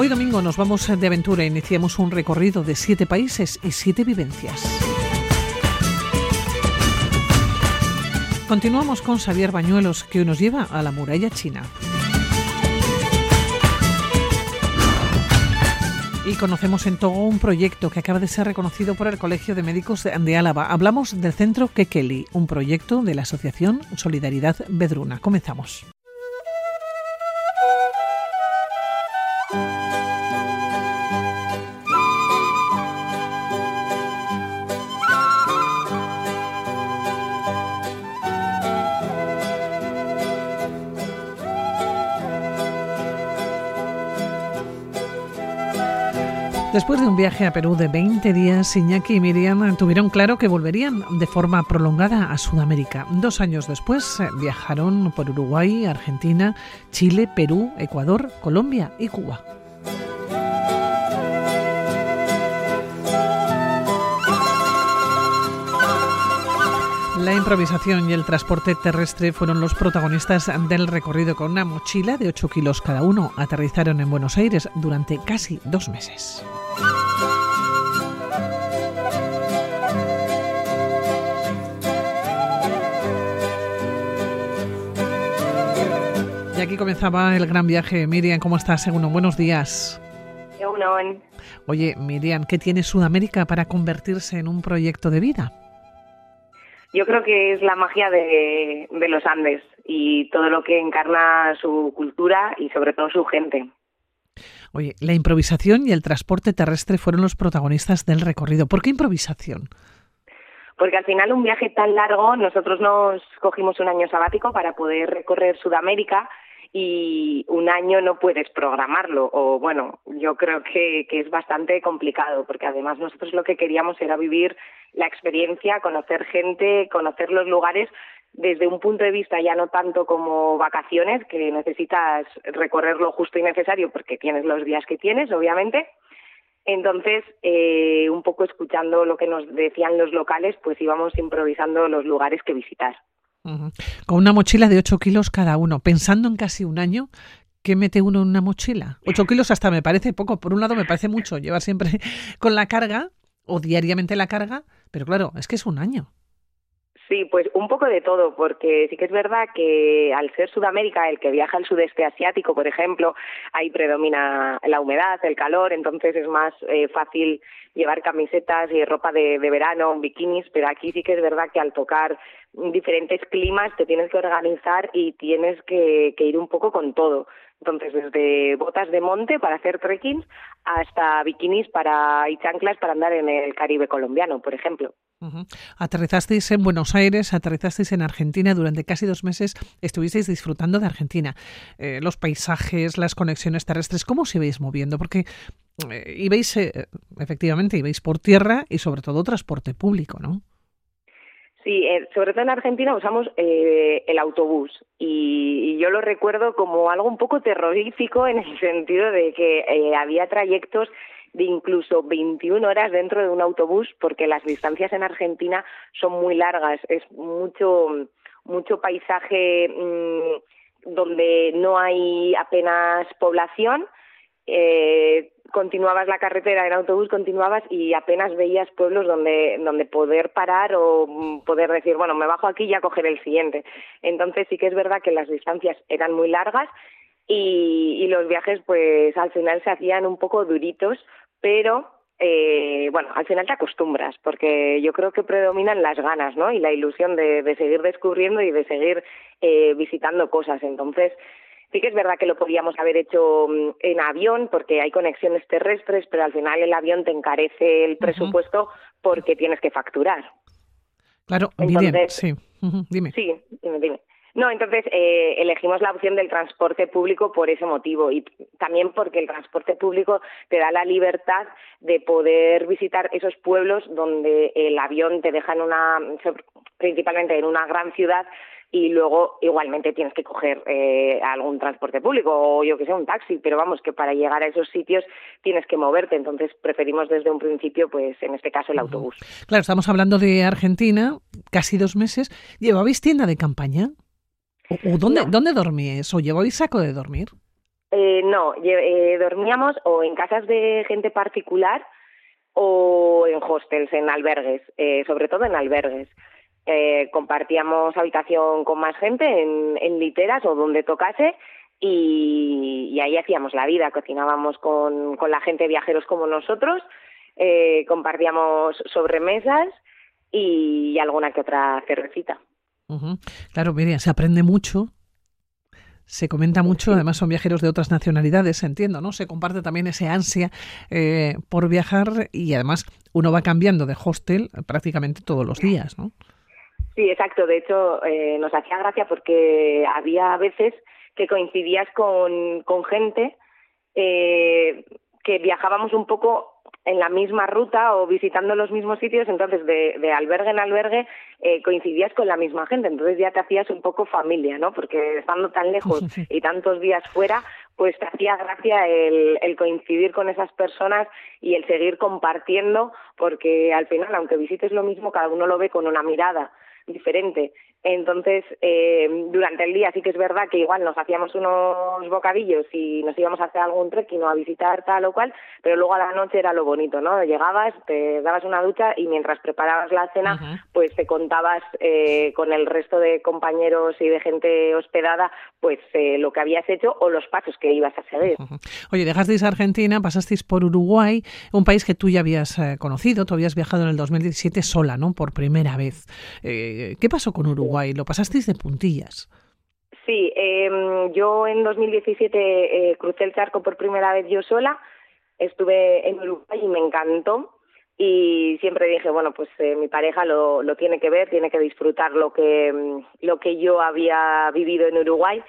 Hoy domingo nos vamos de aventura. Iniciamos un recorrido de siete países y siete vivencias. Continuamos con Xavier Bañuelos, que nos lleva a la muralla china. Y conocemos en Togo un proyecto que acaba de ser reconocido por el Colegio de Médicos de Álava. Hablamos del Centro Kekeli, un proyecto de la Asociación Solidaridad Bedruna. Comenzamos. Después de un viaje a Perú de 20 días, Iñaki y Miriam tuvieron claro que volverían de forma prolongada a Sudamérica. Dos años después eh, viajaron por Uruguay, Argentina, Chile, Perú, Ecuador, Colombia y Cuba. La improvisación y el transporte terrestre fueron los protagonistas del recorrido con una mochila de 8 kilos cada uno. Aterrizaron en Buenos Aires durante casi dos meses. Y aquí comenzaba el gran viaje. Miriam, ¿cómo estás? Según buenos días. Oye, Miriam, ¿qué tiene Sudamérica para convertirse en un proyecto de vida? Yo creo que es la magia de, de los Andes y todo lo que encarna su cultura y sobre todo su gente. Oye, la improvisación y el transporte terrestre fueron los protagonistas del recorrido. ¿Por qué improvisación? Porque al final un viaje tan largo, nosotros nos cogimos un año sabático para poder recorrer Sudamérica y un año no puedes programarlo o bueno, yo creo que, que es bastante complicado porque además nosotros lo que queríamos era vivir la experiencia, conocer gente, conocer los lugares desde un punto de vista ya no tanto como vacaciones, que necesitas recorrer lo justo y necesario porque tienes los días que tienes, obviamente. Entonces, eh, un poco escuchando lo que nos decían los locales, pues íbamos improvisando los lugares que visitar. Con una mochila de 8 kilos cada uno, pensando en casi un año, ¿qué mete uno en una mochila? 8 kilos hasta me parece poco. Por un lado me parece mucho llevar siempre con la carga o diariamente la carga, pero claro, es que es un año. Sí, pues un poco de todo, porque sí que es verdad que al ser Sudamérica, el que viaja al sudeste asiático, por ejemplo, ahí predomina la humedad, el calor, entonces es más eh, fácil llevar camisetas y ropa de, verano, bikinis, pero aquí sí que es verdad que al tocar diferentes climas te tienes que organizar y tienes que, ir un poco con todo. Entonces, desde botas de monte para hacer trekking hasta bikinis para, y chanclas para andar en el Caribe colombiano, por ejemplo. Aterrizasteis en Buenos Aires, aterrizasteis en Argentina, durante casi dos meses estuvisteis disfrutando de Argentina. Eh, los paisajes, las conexiones terrestres, ¿cómo os ibais moviendo? Porque eh, ibais, eh, efectivamente, ibais por tierra y sobre todo transporte público, ¿no? Sí, sobre todo en Argentina usamos el autobús y, yo lo recuerdo como algo un poco terrorífico en el sentido de que había trayectos de incluso 21 horas dentro de un autobús porque las distancias en Argentina son muy largas, es mucho mucho paisaje mm, donde no hay apenas población. Eh, continuabas la carretera en autobús, continuabas y apenas veías pueblos donde, donde poder parar o mm, poder decir, bueno, me bajo aquí y ya cogeré el siguiente. Entonces sí que es verdad que las distancias eran muy largas y, y los viajes pues al final se hacían un poco duritos pero eh, bueno, al final te acostumbras, porque yo creo que predominan las ganas, ¿no? Y la ilusión de, de seguir descubriendo y de seguir eh, visitando cosas. Entonces, sí que es verdad que lo podíamos haber hecho mm, en avión, porque hay conexiones terrestres, pero al final el avión te encarece el presupuesto porque tienes que facturar. Claro, Entonces, sí. dime. Sí, dime, dime. No, entonces eh, elegimos la opción del transporte público por ese motivo y también porque el transporte público te da la libertad de poder visitar esos pueblos donde el avión te deja en una, principalmente en una gran ciudad y luego igualmente tienes que coger eh, algún transporte público o yo que sé, un taxi, pero vamos, que para llegar a esos sitios tienes que moverte, entonces preferimos desde un principio, pues en este caso, el autobús. Claro, estamos hablando de Argentina, casi dos meses. ¿Llevabais tienda de campaña? ¿O, dónde, dónde dormíais? ¿O llevabais saco de dormir? Eh, no, eh, dormíamos o en casas de gente particular o en hostels, en albergues, eh, sobre todo en albergues. Eh, compartíamos habitación con más gente en, en literas o donde tocase y, y, ahí hacíamos la vida, cocinábamos con, con la gente viajeros como nosotros, eh, compartíamos sobremesas y, alguna que otra cervecita. Claro, Miriam, se aprende mucho se comenta mucho, además son viajeros de otras nacionalidades, entiendo, ¿no? Se comparte también ese ansia eh, por viajar y además uno va cambiando de hostel prácticamente todos los días, ¿no? Sí, exacto. De hecho, eh, nos hacía gracia porque había veces que coincidías con, con gente eh, que viajábamos un poco en la misma ruta o visitando los mismos sitios, entonces de, de albergue en albergue eh, coincidías con la misma gente, entonces ya te hacías un poco familia, ¿no? Porque estando tan lejos y tantos días fuera, pues te hacía gracia el, el coincidir con esas personas y el seguir compartiendo, porque al final, aunque visites lo mismo, cada uno lo ve con una mirada diferente. Entonces, eh, durante el día sí que es verdad que igual nos hacíamos unos bocadillos y nos íbamos a hacer algún trekking o a visitar tal o cual, pero luego a la noche era lo bonito, ¿no? Llegabas, te dabas una ducha y mientras preparabas la cena, pues te contabas eh, con el resto de compañeros y de gente hospedada, pues eh, lo que habías hecho o los pasos que ibas a seguir. Oye, dejasteis Argentina, pasasteis por Uruguay, un país que tú ya habías eh, conocido, tú habías viajado en el 2017 sola, ¿no? Por primera vez. Eh, ¿Qué pasó con Uruguay? ¿Lo pasasteis de puntillas? Sí, eh, yo en 2017 eh, crucé el charco por primera vez yo sola. Estuve en Uruguay y me encantó. Y siempre dije, bueno, pues eh, mi pareja lo, lo tiene que ver, tiene que disfrutar lo que, mm, lo que yo había vivido en Uruguay.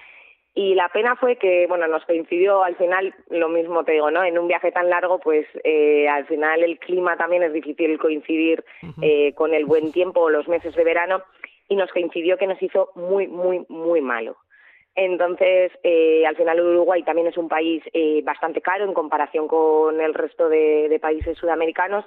Y la pena fue que, bueno, nos coincidió al final, lo mismo te digo, ¿no? En un viaje tan largo, pues eh, al final el clima también es difícil coincidir eh, con el buen tiempo o los meses de verano y nos coincidió que nos hizo muy, muy, muy malo. Entonces, eh, al final Uruguay también es un país eh, bastante caro en comparación con el resto de, países sudamericanos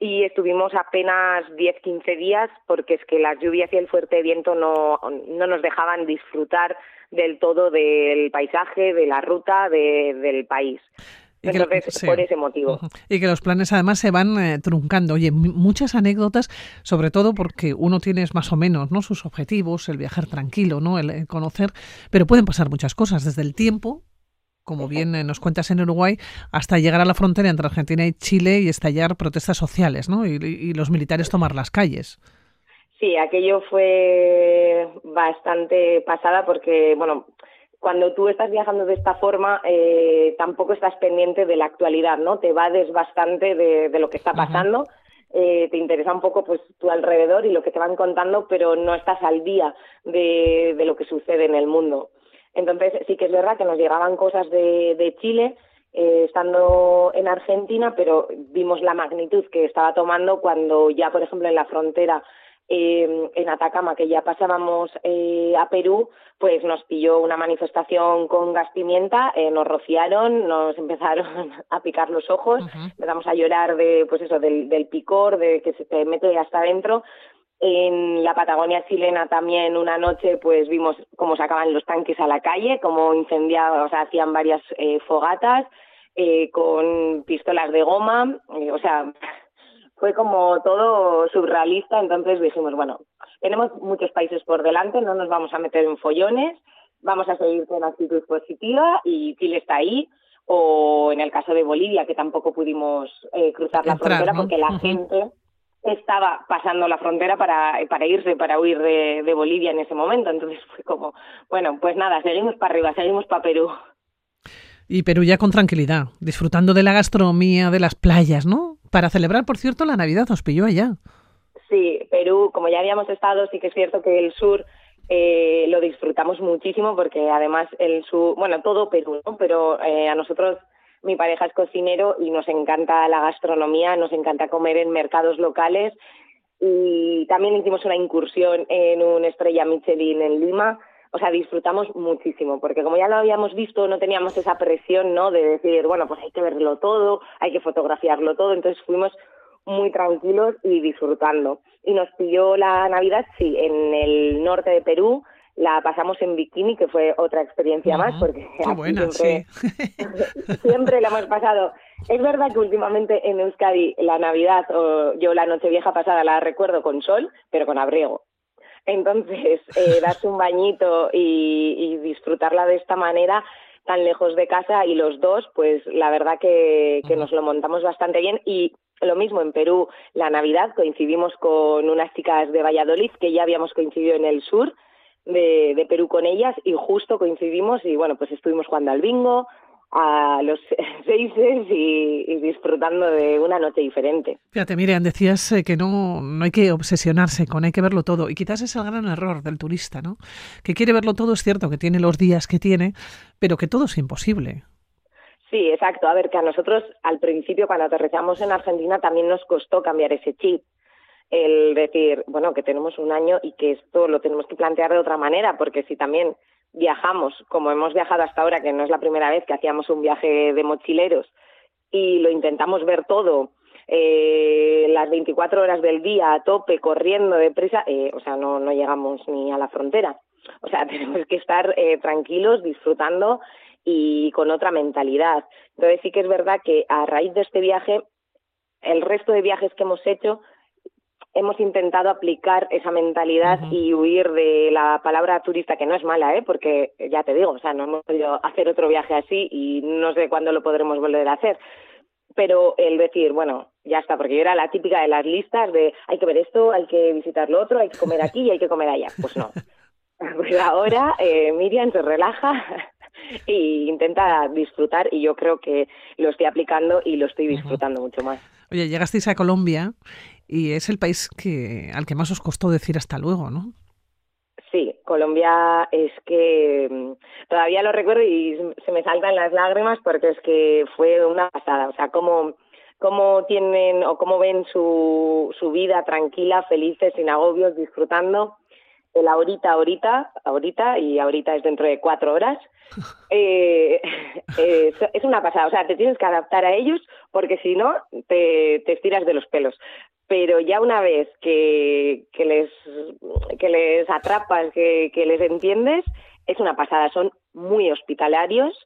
y estuvimos apenas 10, 15 días porque es que las lluvias y el fuerte viento no, no nos dejaban disfrutar del todo del paisaje, de la ruta, de, del país. Entonces, por ese motivo. Y que los planes además se van eh, truncando. Oye, muchas anécdotas, sobre todo porque uno tiene más o menos no sus objetivos, el viajar tranquilo, no el, conocer, pero pueden pasar muchas cosas, desde el tiempo, como bien eh, nos cuentas en Uruguay, hasta llegar a la frontera entre Argentina y Chile y estallar protestas sociales, ¿no? Y, y los militares tomar las calles. Sí, aquello fue bastante pasada porque, bueno, cuando tú estás viajando de esta forma, eh, tampoco estás pendiente de la actualidad, ¿no? Te vades bastante de, de lo que está pasando. Eh, te interesa un poco pues tu alrededor y lo que te van contando, pero no estás al día de, de lo que sucede en el mundo. Entonces sí que es verdad que nos llegaban cosas de, de Chile, eh, estando en Argentina, pero vimos la magnitud que estaba tomando cuando ya, por ejemplo, en la frontera eh, en Atacama, que ya pasábamos eh, a Perú, pues nos pilló una manifestación con gas pimienta, eh, nos rociaron, nos empezaron a picar los ojos, empezamos a llorar de, pues eso, del, del picor, de que se te mete hasta adentro. En la Patagonia chilena también una noche pues vimos cómo sacaban los tanques a la calle, cómo incendiaban, o sea, hacían varias eh, fogatas eh, con pistolas de goma, eh, o sea, fue como todo surrealista, entonces dijimos, bueno, tenemos muchos países por delante, no nos vamos a meter en follones, vamos a seguir con actitud positiva y Chile está ahí, o en el caso de Bolivia, que tampoco pudimos eh, cruzar la frontera porque la gente estaba pasando la frontera para, para irse, para huir de, de Bolivia en ese momento, entonces fue como, bueno, pues nada, seguimos para arriba, seguimos para Perú. Y Perú ya con tranquilidad, disfrutando de la gastronomía, de las playas, ¿no? Para celebrar, por cierto, la Navidad os pilló allá. Sí, Perú, como ya habíamos estado, sí que es cierto que el sur eh, lo disfrutamos muchísimo porque además el sur, bueno, todo Perú, ¿no? Pero eh, a nosotros, mi pareja es cocinero y nos encanta la gastronomía, nos encanta comer en mercados locales y también hicimos una incursión en una estrella Michelin en Lima o sea, disfrutamos muchísimo, porque como ya lo habíamos visto, no teníamos esa presión, ¿no? De decir, bueno, pues hay que verlo todo, hay que fotografiarlo todo, entonces fuimos muy tranquilos y disfrutando. Y nos pilló la Navidad, sí, en el norte de Perú, la pasamos en bikini, que fue otra experiencia más, porque buena, siempre, siempre la hemos pasado. Es verdad que últimamente en Euskadi la Navidad o yo la Nochevieja pasada la recuerdo con sol, pero con abrigo. Entonces, eh, darse un bañito y, disfrutarla de esta manera tan lejos de casa y los dos, pues la verdad que, que nos lo montamos bastante bien. Y lo mismo en Perú, la Navidad coincidimos con unas chicas de Valladolid que ya habíamos coincidido en el sur de, Perú con ellas y justo coincidimos y bueno, pues estuvimos jugando al bingo, a los seises y, disfrutando de una noche diferente. Fíjate, Miriam, decías eh, que no, no hay que obsesionarse con, hay que verlo todo. Y quizás es el gran error del turista, ¿no? Que quiere verlo todo, es cierto que tiene los días que tiene, pero que todo es imposible. Sí, exacto. A ver, que a nosotros al principio cuando aterrizamos en Argentina también nos costó cambiar ese chip el decir, bueno, que tenemos un año y que esto lo tenemos que plantear de otra manera, porque si también viajamos, como hemos viajado hasta ahora, que no es la primera vez que hacíamos un viaje de mochileros, y lo intentamos ver todo, eh, las 24 horas del día a tope, corriendo deprisa, eh, o sea, no, no llegamos ni a la frontera. O sea, tenemos que estar eh, tranquilos, disfrutando y con otra mentalidad. Entonces sí que es verdad que a raíz de este viaje, el resto de viajes que hemos hecho hemos intentado aplicar esa mentalidad y huir de la palabra turista, que no es mala, ¿eh? porque ya te digo, o sea, no hemos podido hacer otro viaje así y no sé cuándo lo podremos volver a hacer. Pero el decir, bueno, ya está, porque yo era la típica de las listas de hay que ver esto, hay que visitar lo otro, hay que comer aquí y hay que comer allá. Pues no. Pues ahora eh, Miriam se relaja e intenta disfrutar y yo creo que lo estoy aplicando y lo estoy disfrutando mucho más. Oye, llegasteis a Colombia y es el país que al que más os costó decir hasta luego, ¿no? Sí, Colombia es que mm, todavía lo recuerdo y se me saltan las lágrimas porque es que fue una pasada, o sea, cómo cómo tienen o cómo ven su, su vida tranquila, felices, sin agobios, disfrutando el ahorita, ahorita, ahorita y ahorita es dentro de cuatro horas. Eh, eh, es una pasada, o sea, te tienes que adaptar a ellos porque si no te, te estiras de los pelos pero ya una vez que, que, les, que les atrapas, que, que les entiendes, es una pasada, son muy hospitalarios.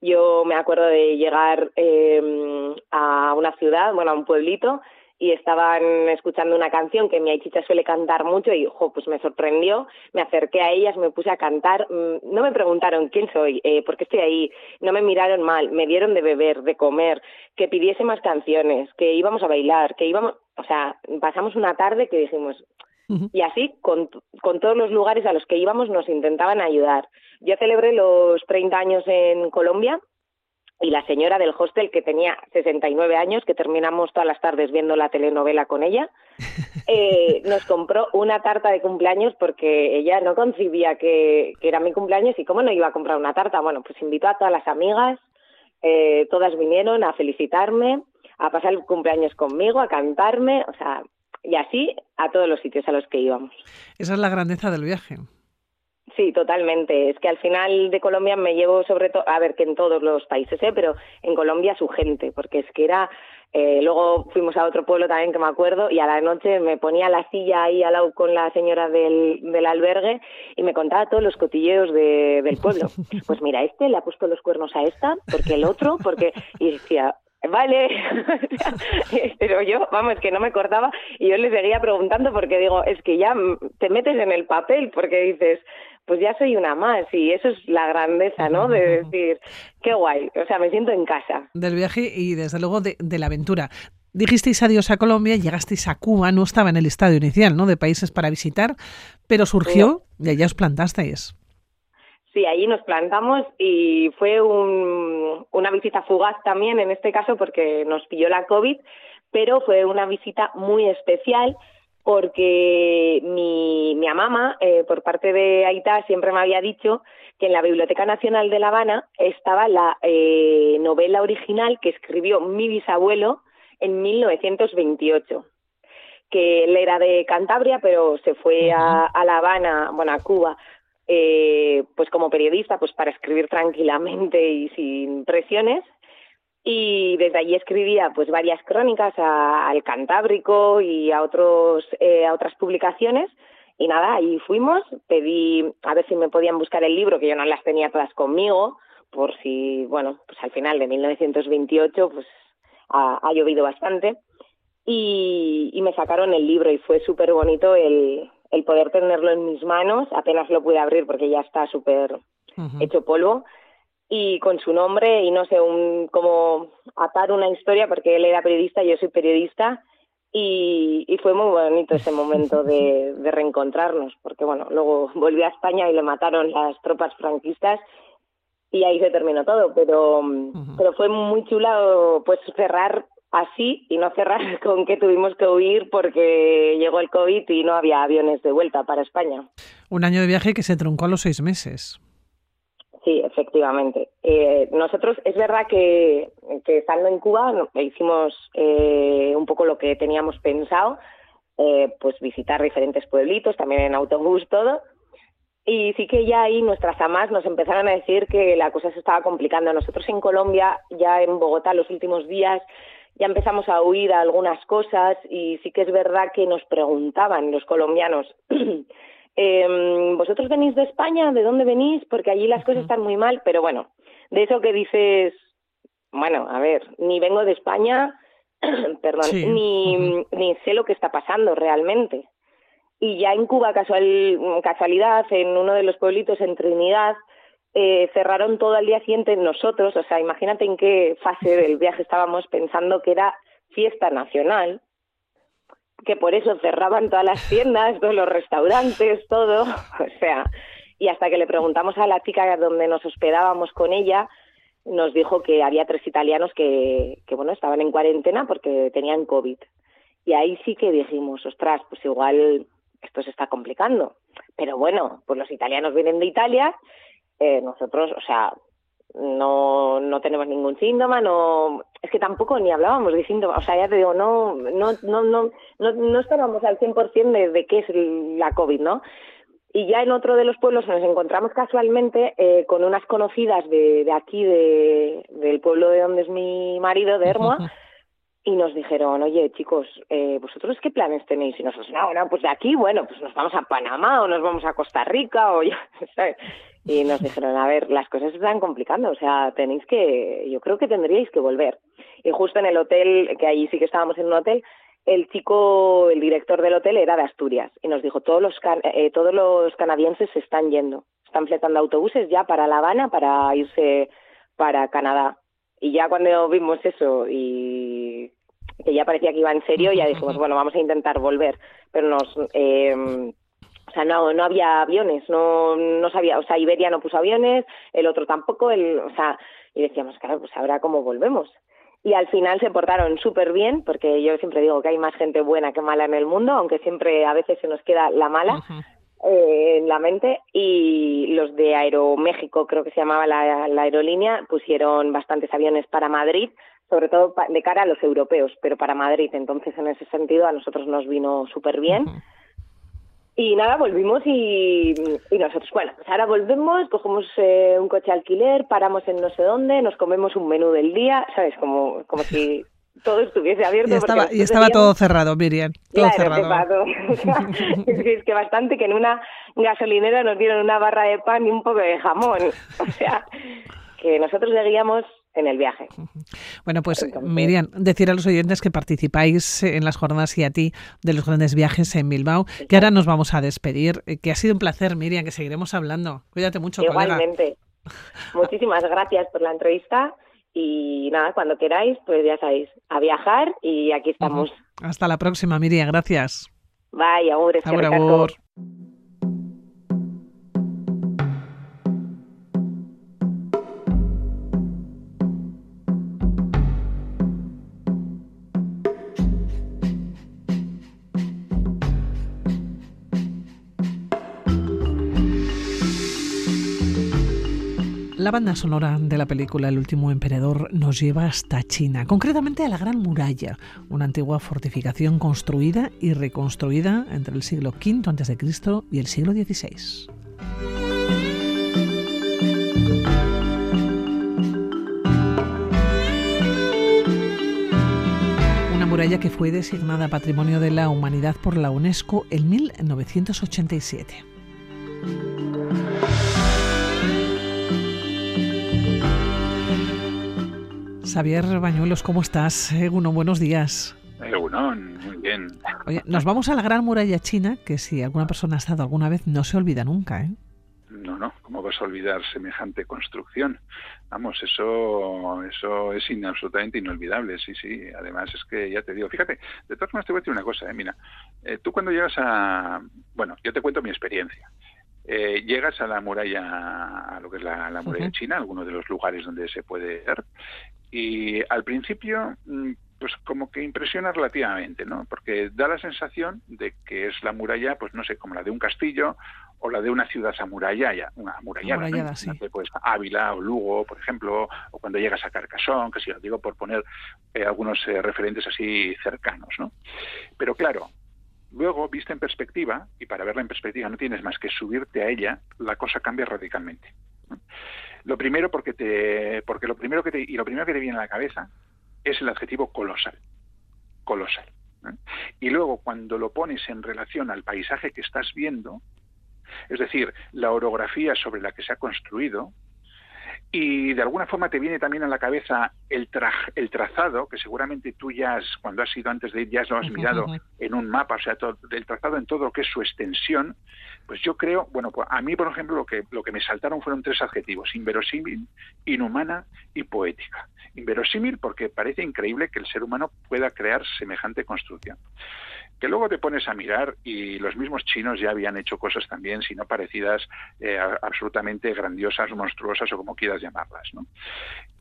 Yo me acuerdo de llegar eh, a una ciudad, bueno, a un pueblito, y estaban escuchando una canción que mi aichicha suele cantar mucho y jo, pues me sorprendió, me acerqué a ellas, me puse a cantar, mm, no me preguntaron quién soy, eh, por qué estoy ahí, no me miraron mal, me dieron de beber, de comer, que pidiese más canciones, que íbamos a bailar, que íbamos, o sea, pasamos una tarde que dijimos, y así con, con todos los lugares a los que íbamos nos intentaban ayudar. Yo celebré los 30 años en Colombia y la señora del hostel que tenía 69 años, que terminamos todas las tardes viendo la telenovela con ella, eh, nos compró una tarta de cumpleaños porque ella no concibía que, era mi cumpleaños y cómo no iba a comprar una tarta. Bueno, pues invitó a todas las amigas, eh, todas vinieron a felicitarme, a pasar el cumpleaños conmigo, a cantarme, o sea, y así a todos los sitios a los que íbamos. Esa es la grandeza del viaje. Sí, totalmente. Es que al final de Colombia me llevo sobre todo, a ver, que en todos los países, ¿eh? pero en Colombia su gente, porque es que era, eh, luego fuimos a otro pueblo también que me acuerdo y a la noche me ponía la silla ahí al lado con la señora del, del albergue y me contaba todos los cotilleos de, del pueblo. Pues mira, este le ha puesto los cuernos a esta, porque el otro, porque... Y decía, Vale, pero yo, vamos, que no me cortaba y yo le seguía preguntando porque digo, es que ya te metes en el papel porque dices, pues ya soy una más y eso es la grandeza, ¿no? De decir, qué guay, o sea, me siento en casa. Del viaje y desde luego de, la aventura. Dijisteis adiós a Colombia, llegasteis a Cuba, no estaba en el estadio inicial, ¿no? De países para visitar, pero surgió y allá os plantasteis. Sí, ahí nos plantamos y fue un, una visita fugaz también en este caso porque nos pilló la COVID, pero fue una visita muy especial porque mi, mi mamá, eh, por parte de Aita, siempre me había dicho que en la Biblioteca Nacional de La Habana estaba la eh, novela original que escribió mi bisabuelo en 1928 que él era de Cantabria, pero se fue a, a La Habana, bueno, a Cuba, eh, pues como periodista, pues para escribir tranquilamente y sin presiones. Y desde allí escribía pues varias crónicas al Cantábrico y a otros eh, a otras publicaciones. Y nada, ahí fuimos, pedí a ver si me podían buscar el libro, que yo no las tenía todas conmigo, por si, bueno, pues al final de 1928 pues ha, ha llovido bastante. Y, y, me sacaron el libro y fue súper bonito el, el poder tenerlo en mis manos, apenas lo pude abrir porque ya está súper hecho polvo y con su nombre y no sé, un, como atar una historia porque él era periodista y yo soy periodista y, y fue muy bonito ese momento de, de reencontrarnos porque bueno, luego volví a España y le mataron las tropas franquistas y ahí se terminó todo, pero, pero fue muy chulo pues cerrar así y no cerrar con que tuvimos que huir porque llegó el COVID y no había aviones de vuelta para España. Un año de viaje que se truncó a los seis meses. Sí, efectivamente. Eh, nosotros, es verdad que, que estando en Cuba hicimos eh, un poco lo que teníamos pensado, eh, pues visitar diferentes pueblitos, también en autobús, todo, y sí que ya ahí nuestras amas nos empezaron a decir que la cosa se estaba complicando. Nosotros en Colombia, ya en Bogotá los últimos días, ya empezamos a oír algunas cosas y sí que es verdad que nos preguntaban los colombianos, eh, ¿vosotros venís de España? ¿De dónde venís? Porque allí las cosas están muy mal, pero bueno, de eso que dices, bueno, a ver, ni vengo de España, perdón, Sí. ni, ni sé lo que está pasando realmente. Y ya en Cuba, casual, casualidad, en uno de los pueblitos en Trinidad, eh, cerraron todo al día siguiente nosotros, o sea, imagínate en qué fase del viaje estábamos pensando que era fiesta nacional, que por eso cerraban todas las tiendas, todos los restaurantes, todo, o sea, y hasta que le preguntamos a la chica donde nos hospedábamos con ella, nos dijo que había tres italianos que, que bueno, estaban en cuarentena porque tenían COVID. Y ahí sí que dijimos, ostras, pues igual esto se está complicando. Pero bueno, pues los italianos vienen de Italia, eh, nosotros, o sea, no, no tenemos ningún síntoma, no, es que tampoco ni hablábamos de síntomas, o sea, ya te digo, no, no, no, no, no, no estábamos al 100% de, de qué es la COVID, ¿no? Y ya en otro de los pueblos nos encontramos casualmente eh, con unas conocidas de, de aquí, de, del pueblo de donde es mi marido, de Hermoa, y nos dijeron, oye chicos, eh, ¿vosotros qué planes tenéis? Y nosotros, no, no, pues de aquí, bueno, pues nos vamos a Panamá o nos vamos a Costa Rica o ya, ¿sabes? Y nos dijeron, a ver, las cosas se están complicando, o sea, tenéis que, yo creo que tendríais que volver. Y justo en el hotel, que ahí sí que estábamos en un hotel, el chico, el director del hotel era de Asturias y nos dijo, todos los, eh, todos los canadienses se están yendo, están fletando autobuses ya para La Habana para irse para Canadá. Y ya cuando vimos eso y que ya parecía que iba en serio, ya dijimos, bueno, vamos a intentar volver. Pero nos, eh, o sea, no, no había aviones, no, no sabía, o sea, Iberia no puso aviones, el otro tampoco, el, o sea, y decíamos, claro, pues ahora cómo volvemos. Y al final se portaron súper bien, porque yo siempre digo que hay más gente buena que mala en el mundo, aunque siempre a veces se nos queda la mala. Eh, en la mente. Y los de Aeroméxico, creo que se llamaba la, la aerolínea, pusieron bastantes aviones para Madrid, sobre todo pa- de cara a los europeos, pero para Madrid. Entonces, en ese sentido, a nosotros nos vino súper bien. Y nada, volvimos y, y nosotros, bueno, pues ahora volvemos, cogemos eh, un coche alquiler, paramos en no sé dónde, nos comemos un menú del día, ¿sabes? Como, como si todo estuviese abierto. Y estaba, y estaba todo teníamos- cerrado, Miriam. Todo Claro, cerrado. es, que, es que bastante que en una gasolinera nos dieron una barra de pan y un poco de jamón. O sea, que nosotros seguíamos en el viaje. Bueno, pues Entonces- Miriam, decir a los oyentes que participáis en las jornadas y a ti de los grandes viajes en Bilbao, que ahora nos vamos a despedir, eh, que ha sido un placer, Miriam, que seguiremos hablando. Cuídate mucho, colega. Igualmente. Muchísimas gracias por la entrevista y nada, cuando queráis, pues ya sabéis, a viajar y aquí estamos. Hasta la próxima, Miriam. Gracias. Bye, Agur, eskerrik La banda sonora de la película El último emperador nos lleva hasta China, concretamente a la Gran Muralla, una antigua fortificación construida y reconstruida entre el siglo V a.C. y el siglo XVI. muralla que fue designada Patrimonio de la Humanidad por la UNESCO en 1987. Xavier Bañuelos, ¿cómo estás? Uno, buenos días. Uno, muy bien. Oye, nos vamos a la Gran Muralla China, que si alguna persona ha estado alguna vez no se olvida nunca, ¿eh? No, no, ¿cómo vas a olvidar semejante construcción? Vamos, eso, eso es absolutamente inolvidable, sí, sí. Además es que ya te digo, fíjate, de todas formas te voy a decir una cosa, ¿eh? mira, eh, tú cuando llegas a, bueno, yo te cuento mi experiencia. Eh, llegas a la muralla, a lo que es la, muralla china, alguno de los lugares donde se puede ver, y al principio mm, pues como que impresiona relativamente, ¿no? Porque da la sensación de que es la muralla, pues no sé, como la de un castillo o la de una ciudad amurallada, una amurallada, amurallada sí. pues Ávila o Lugo, por ejemplo, o cuando llegas a Carcasón, que si os digo por poner eh, algunos eh, referentes así cercanos, ¿no? Pero claro, luego vista en perspectiva y para verla en perspectiva no tienes más que subirte a ella, la cosa cambia radicalmente. Lo primero porque te, porque lo primero que te, y lo primero que te viene a la cabeza es el adjetivo colosal. Colosal. Y luego, cuando lo pones en relación al paisaje que estás viendo, es decir, la orografía sobre la que se ha construido, y de alguna forma te viene también a la cabeza el, el trazado, que seguramente tú ya, has, cuando has ido antes de ir, ya lo has mirado en un mapa, o sea, todo, el trazado en todo lo que es su extensión, pues yo creo, bueno, pues a mí, por ejemplo, lo que, lo que me saltaron fueron tres adjetivos, inverosímil, inhumana y poética. Inverosímil porque parece increíble que el ser humano pueda crear semejante construcción que luego te pones a mirar y los mismos chinos ya habían hecho cosas también, si no parecidas, eh, absolutamente grandiosas, monstruosas o como quieras llamarlas. ¿no?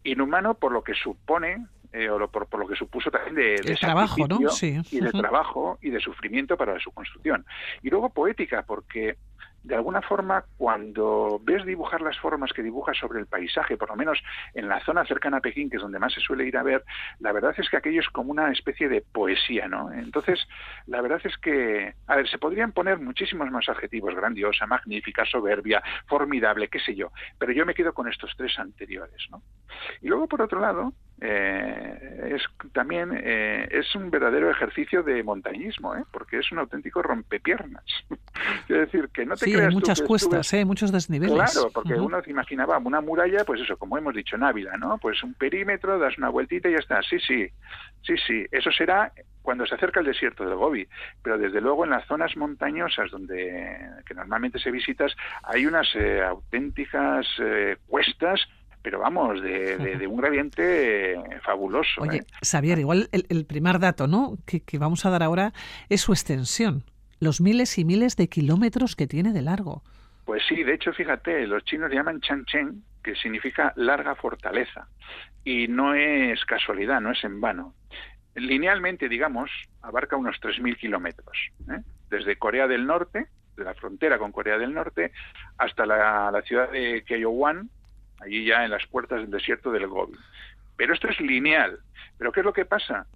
Inhumano por lo que supone eh, o por, por, lo que supuso también de, trabajo, ¿no? Sí. y de trabajo y de sufrimiento para su construcción. Y luego poética, porque de alguna forma, cuando ves dibujar las formas que dibuja sobre el paisaje, por lo menos en la zona cercana a Pekín, que es donde más se suele ir a ver, la verdad es que aquello es como una especie de poesía, ¿no? Entonces, la verdad es que, a ver, se podrían poner muchísimos más adjetivos, grandiosa, magnífica, soberbia, formidable, qué sé yo, pero yo me quedo con estos tres anteriores, ¿no? Y luego, por otro lado, eh, es también eh, es un verdadero ejercicio de montañismo, ¿eh? porque es un auténtico rompepiernas. Quiero decir, que no te sí, hay muchas cuestas, ¿eh? muchos desniveles. Claro, porque uno se imaginaba una muralla, pues eso, como hemos dicho en Ávila, ¿no? Pues un perímetro, das una vueltita y ya está. Sí, sí, sí, sí. Eso será cuando se acerca el desierto del Gobi, pero desde luego en las zonas montañosas donde que normalmente se visitas hay unas eh, auténticas eh, cuestas pero vamos, de, un gradiente fabuloso. Oye, ¿eh? Xavier, igual el, primer dato ¿no? Que, que, vamos a dar ahora es su extensión los miles y miles de kilómetros que tiene de largo. Pues sí, de hecho, fíjate, los chinos llaman Changcheng, que significa larga fortaleza. Y no es casualidad, no es en vano. Linealmente, digamos, abarca unos 3.000 kilómetros. ¿eh? Desde Corea del Norte, de la frontera con Corea del Norte, hasta la, ciudad de Keiowan, allí ya en las puertas del desierto del Gobi. Pero esto es lineal. ¿Pero qué es lo que pasa?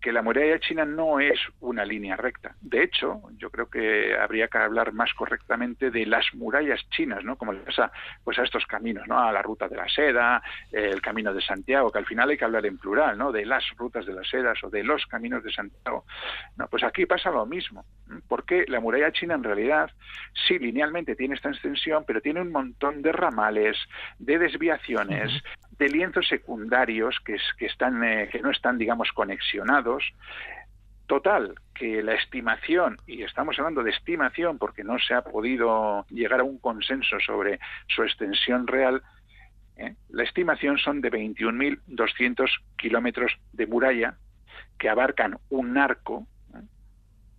Que la muralla china no es una línea recta. De hecho, yo creo que habría que hablar más correctamente de las murallas chinas, ¿no? Como pasa pues a estos caminos, ¿no? A la ruta de la seda, el camino de Santiago, que al final hay que hablar en plural, ¿no? De las rutas de las sedas o de los caminos de Santiago. No, pues aquí pasa lo mismo, porque la muralla china en realidad sí linealmente tiene esta extensión, pero tiene un montón de ramales, de desviaciones, de lienzos secundarios que, que, están, eh, que no están, digamos, conexionados. Total, que la estimación, y estamos hablando de estimación porque no se ha podido llegar a un consenso sobre su extensión real, ¿eh? la estimación son de 21.200 kilómetros de muralla que abarcan un arco.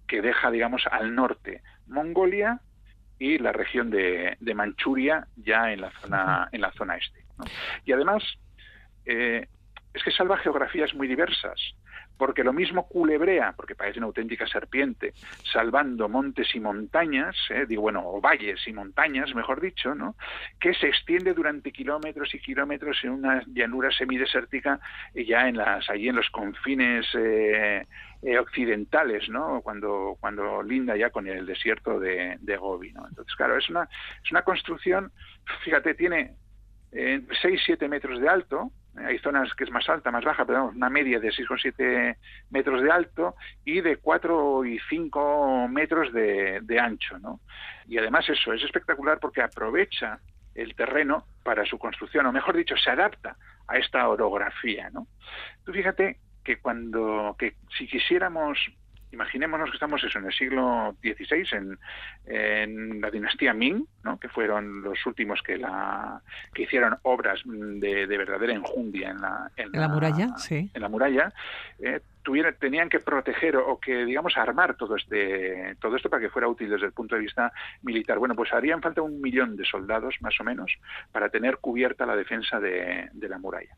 Que deja, digamos, al norte Mongolia y la región de, de Manchuria ya en la zona, en la zona este. Y además, eh, es que salva geografías muy diversas, porque lo mismo culebrea, porque parece una auténtica serpiente, salvando montes y montañas, eh, digo, bueno, o valles y montañas, mejor dicho, ¿no? que se extiende durante kilómetros y kilómetros en una llanura semidesértica y ya en las, allí en los confines eh, occidentales, ¿no? Cuando, cuando linda ya con el desierto de, de Gobi, ¿no? Entonces, claro, es una, es una construcción, fíjate, tiene entre 6 7 metros de alto, hay zonas que es más alta, más baja, pero una media de 6,7 metros de alto y de 4 y 5 metros de, de ancho, ¿no? Y además eso es espectacular porque aprovecha el terreno para su construcción, o mejor dicho, se adapta a esta orografía, ¿no? Tú fíjate que cuando, que si quisiéramos imaginémonos que estamos eso, en el siglo XVI, en, en, la dinastía Ming, ¿no? que fueron los últimos que la que hicieron obras de, de verdadera enjundia en la, en, la, muralla, sí. En la muralla, eh, tuviera, tenían que proteger o que, digamos, armar todo este todo esto para que fuera útil desde el punto de vista militar. Bueno, pues harían falta un millón de soldados, más o menos, para tener cubierta la defensa de, de la muralla.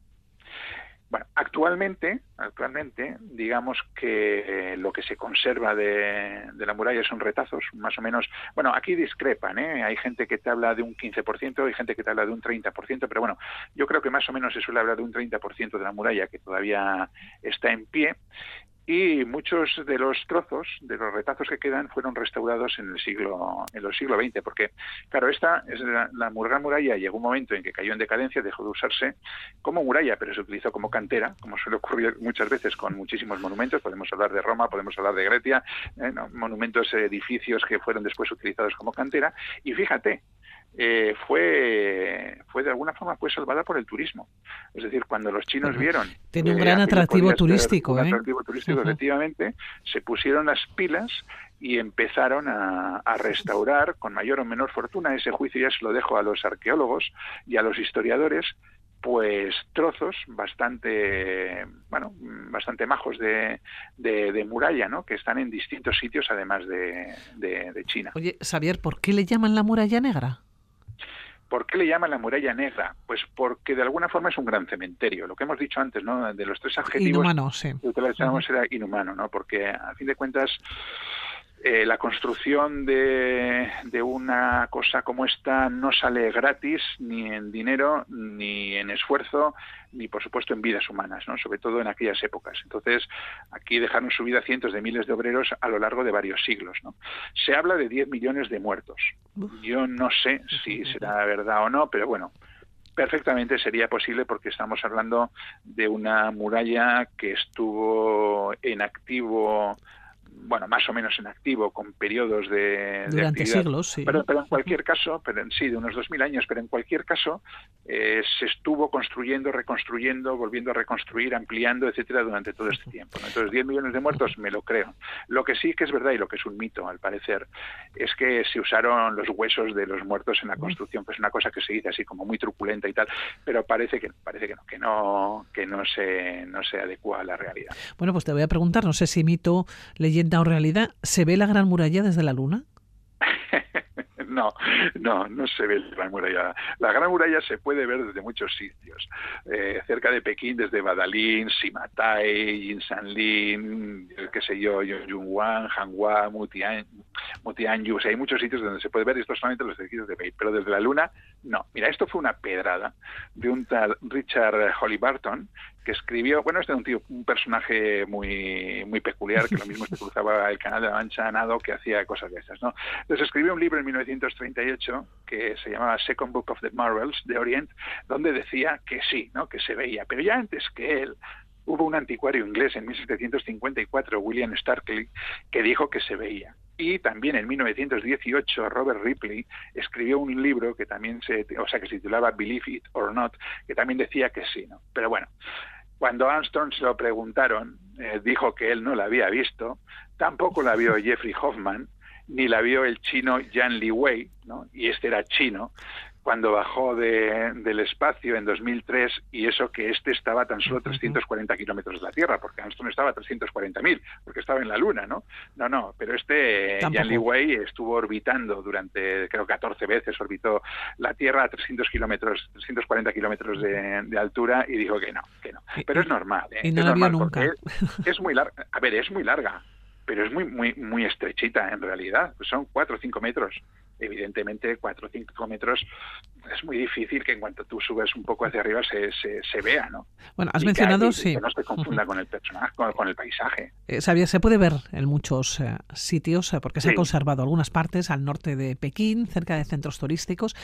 Bueno, actualmente, actualmente, digamos que eh, lo que se conserva de, de, la muralla son retazos, más o menos. Bueno, aquí discrepan, ¿eh? Hay gente que te habla de un 15%, hay gente que te habla de un 30%, pero bueno, yo creo que más o menos se suele hablar de un 30% de la muralla que todavía está en pie y muchos de los trozos de los retazos que quedan fueron restaurados en el siglo en los siglo XX porque claro esta es la, la muralla llegó un momento en que cayó en decadencia dejó de usarse como muralla pero se utilizó como cantera como suele ocurrir muchas veces con muchísimos monumentos podemos hablar de Roma podemos hablar de Grecia eh, ¿no? monumentos edificios que fueron después utilizados como cantera y fíjate eh, fue fue de alguna forma fue salvada por el turismo. Es decir, cuando los chinos vieron tiene un gran atractivo turístico, un ¿eh? atractivo turístico, efectivamente, se pusieron las pilas y empezaron a, a, restaurar con mayor o menor fortuna. Ese juicio ya se lo dejo a los arqueólogos y a los historiadores pues trozos bastante bueno bastante majos de, de, de, muralla no que están en distintos sitios además de, de China oye Xavier ¿por qué le llaman la muralla negra? ¿Por qué le llaman la muralla negra? Pues porque de alguna forma es un gran cementerio. Lo que hemos dicho antes, ¿no? De los tres adjetivos inhumano, sí. que utilizamos era inhumano, ¿no? Porque a fin de cuentas eh, la construcción de, de, una cosa como esta no sale gratis ni en dinero, ni en esfuerzo, ni por supuesto en vidas humanas, ¿no? sobre todo en aquellas épocas. Entonces, aquí dejaron su vida cientos de miles de obreros a lo largo de varios siglos. ¿no? Se habla de 10 millones de muertos. Yo no sé si será verdad o no, pero bueno, perfectamente sería posible porque estamos hablando de una muralla que estuvo en activo bueno, más o menos en activo, con periodos de, Durante de siglos, sí. Pero, pero, en cualquier caso, pero sí, de unos 2.000 años, pero en cualquier caso eh, se estuvo construyendo, reconstruyendo, volviendo a reconstruir, ampliando, etcétera, durante todo este tiempo. ¿no? Entonces, 10 millones de muertos, me lo creo. Lo que sí que es verdad y lo que es un mito, al parecer, es que se usaron los huesos de los muertos en la construcción, que es una cosa que se dice así como muy truculenta y tal, pero parece que parece que no, que no, que no se, no se adecua a la realidad. Bueno, pues te voy a preguntar, no sé si mito, leyenda o realidad, ¿se ve la Gran Muralla desde la Luna? no, no, no se ve la Gran Muralla. La Gran Muralla se puede ver desde muchos sitios. Eh, cerca de Pekín, desde Badalín, Simatai, Jinsanlin, qué sé yo, Yongyuan, Hanwha, Mutian, Mutianyu. O hay muchos sitios donde se puede ver, y esto solamente los edificios de Pekín. Pero desde la Luna, no. Mira, esto fue una pedrada de un tal Richard Holly Barton, escribió, bueno, este es un tío, un personaje muy muy peculiar, que lo mismo se cruzaba el canal de la Mancha nado, que hacía cosas de esas, ¿no? Entonces escribió un libro en 1938 que se llamaba Second Book of the Marvels de Orient, donde decía que sí, ¿no? Que se veía, pero ya antes que él hubo un anticuario inglés en 1754, William Starkley, que dijo que se veía. Y también en 1918 Robert Ripley escribió un libro que también se, o sea, que se titulaba Believe It or Not, que también decía que sí, ¿no? Pero bueno, cuando Armstrong se lo preguntaron, eh, dijo que él no la había visto, tampoco la vio Jeffrey Hoffman, ni la vio el chino Yan Li Wei, ¿no? y este era chino, cuando bajó de, del espacio en 2003 y eso que este estaba tan solo 340 kilómetros de la Tierra, porque Armstrong estaba a 340.000, porque estaba en la Luna, ¿no? No, no, pero este Yan Li Wei estuvo orbitando durante, creo, 14 veces, orbitó la Tierra a 300 kilómetros, 340 kilómetros de, de, altura y dijo que no, que no. Pero es normal, ¿eh? Y no es la normal vio nunca. Es, es muy larga, a ver, es muy larga, pero es muy, muy, muy estrechita en realidad, pues son 4 o 5 metros evidentemente 4 o 5 metros es muy difícil que en cuanto tú subes un poco hacia arriba se, se, vea, ¿no? Bueno, has mencionado, sí. Que no se confunda con el personaje, con, el paisaje. Eh, sabía, se puede ver en muchos eh, sitios, eh, porque se ha conservado algunas partes al norte de Pekín, cerca de centros turísticos.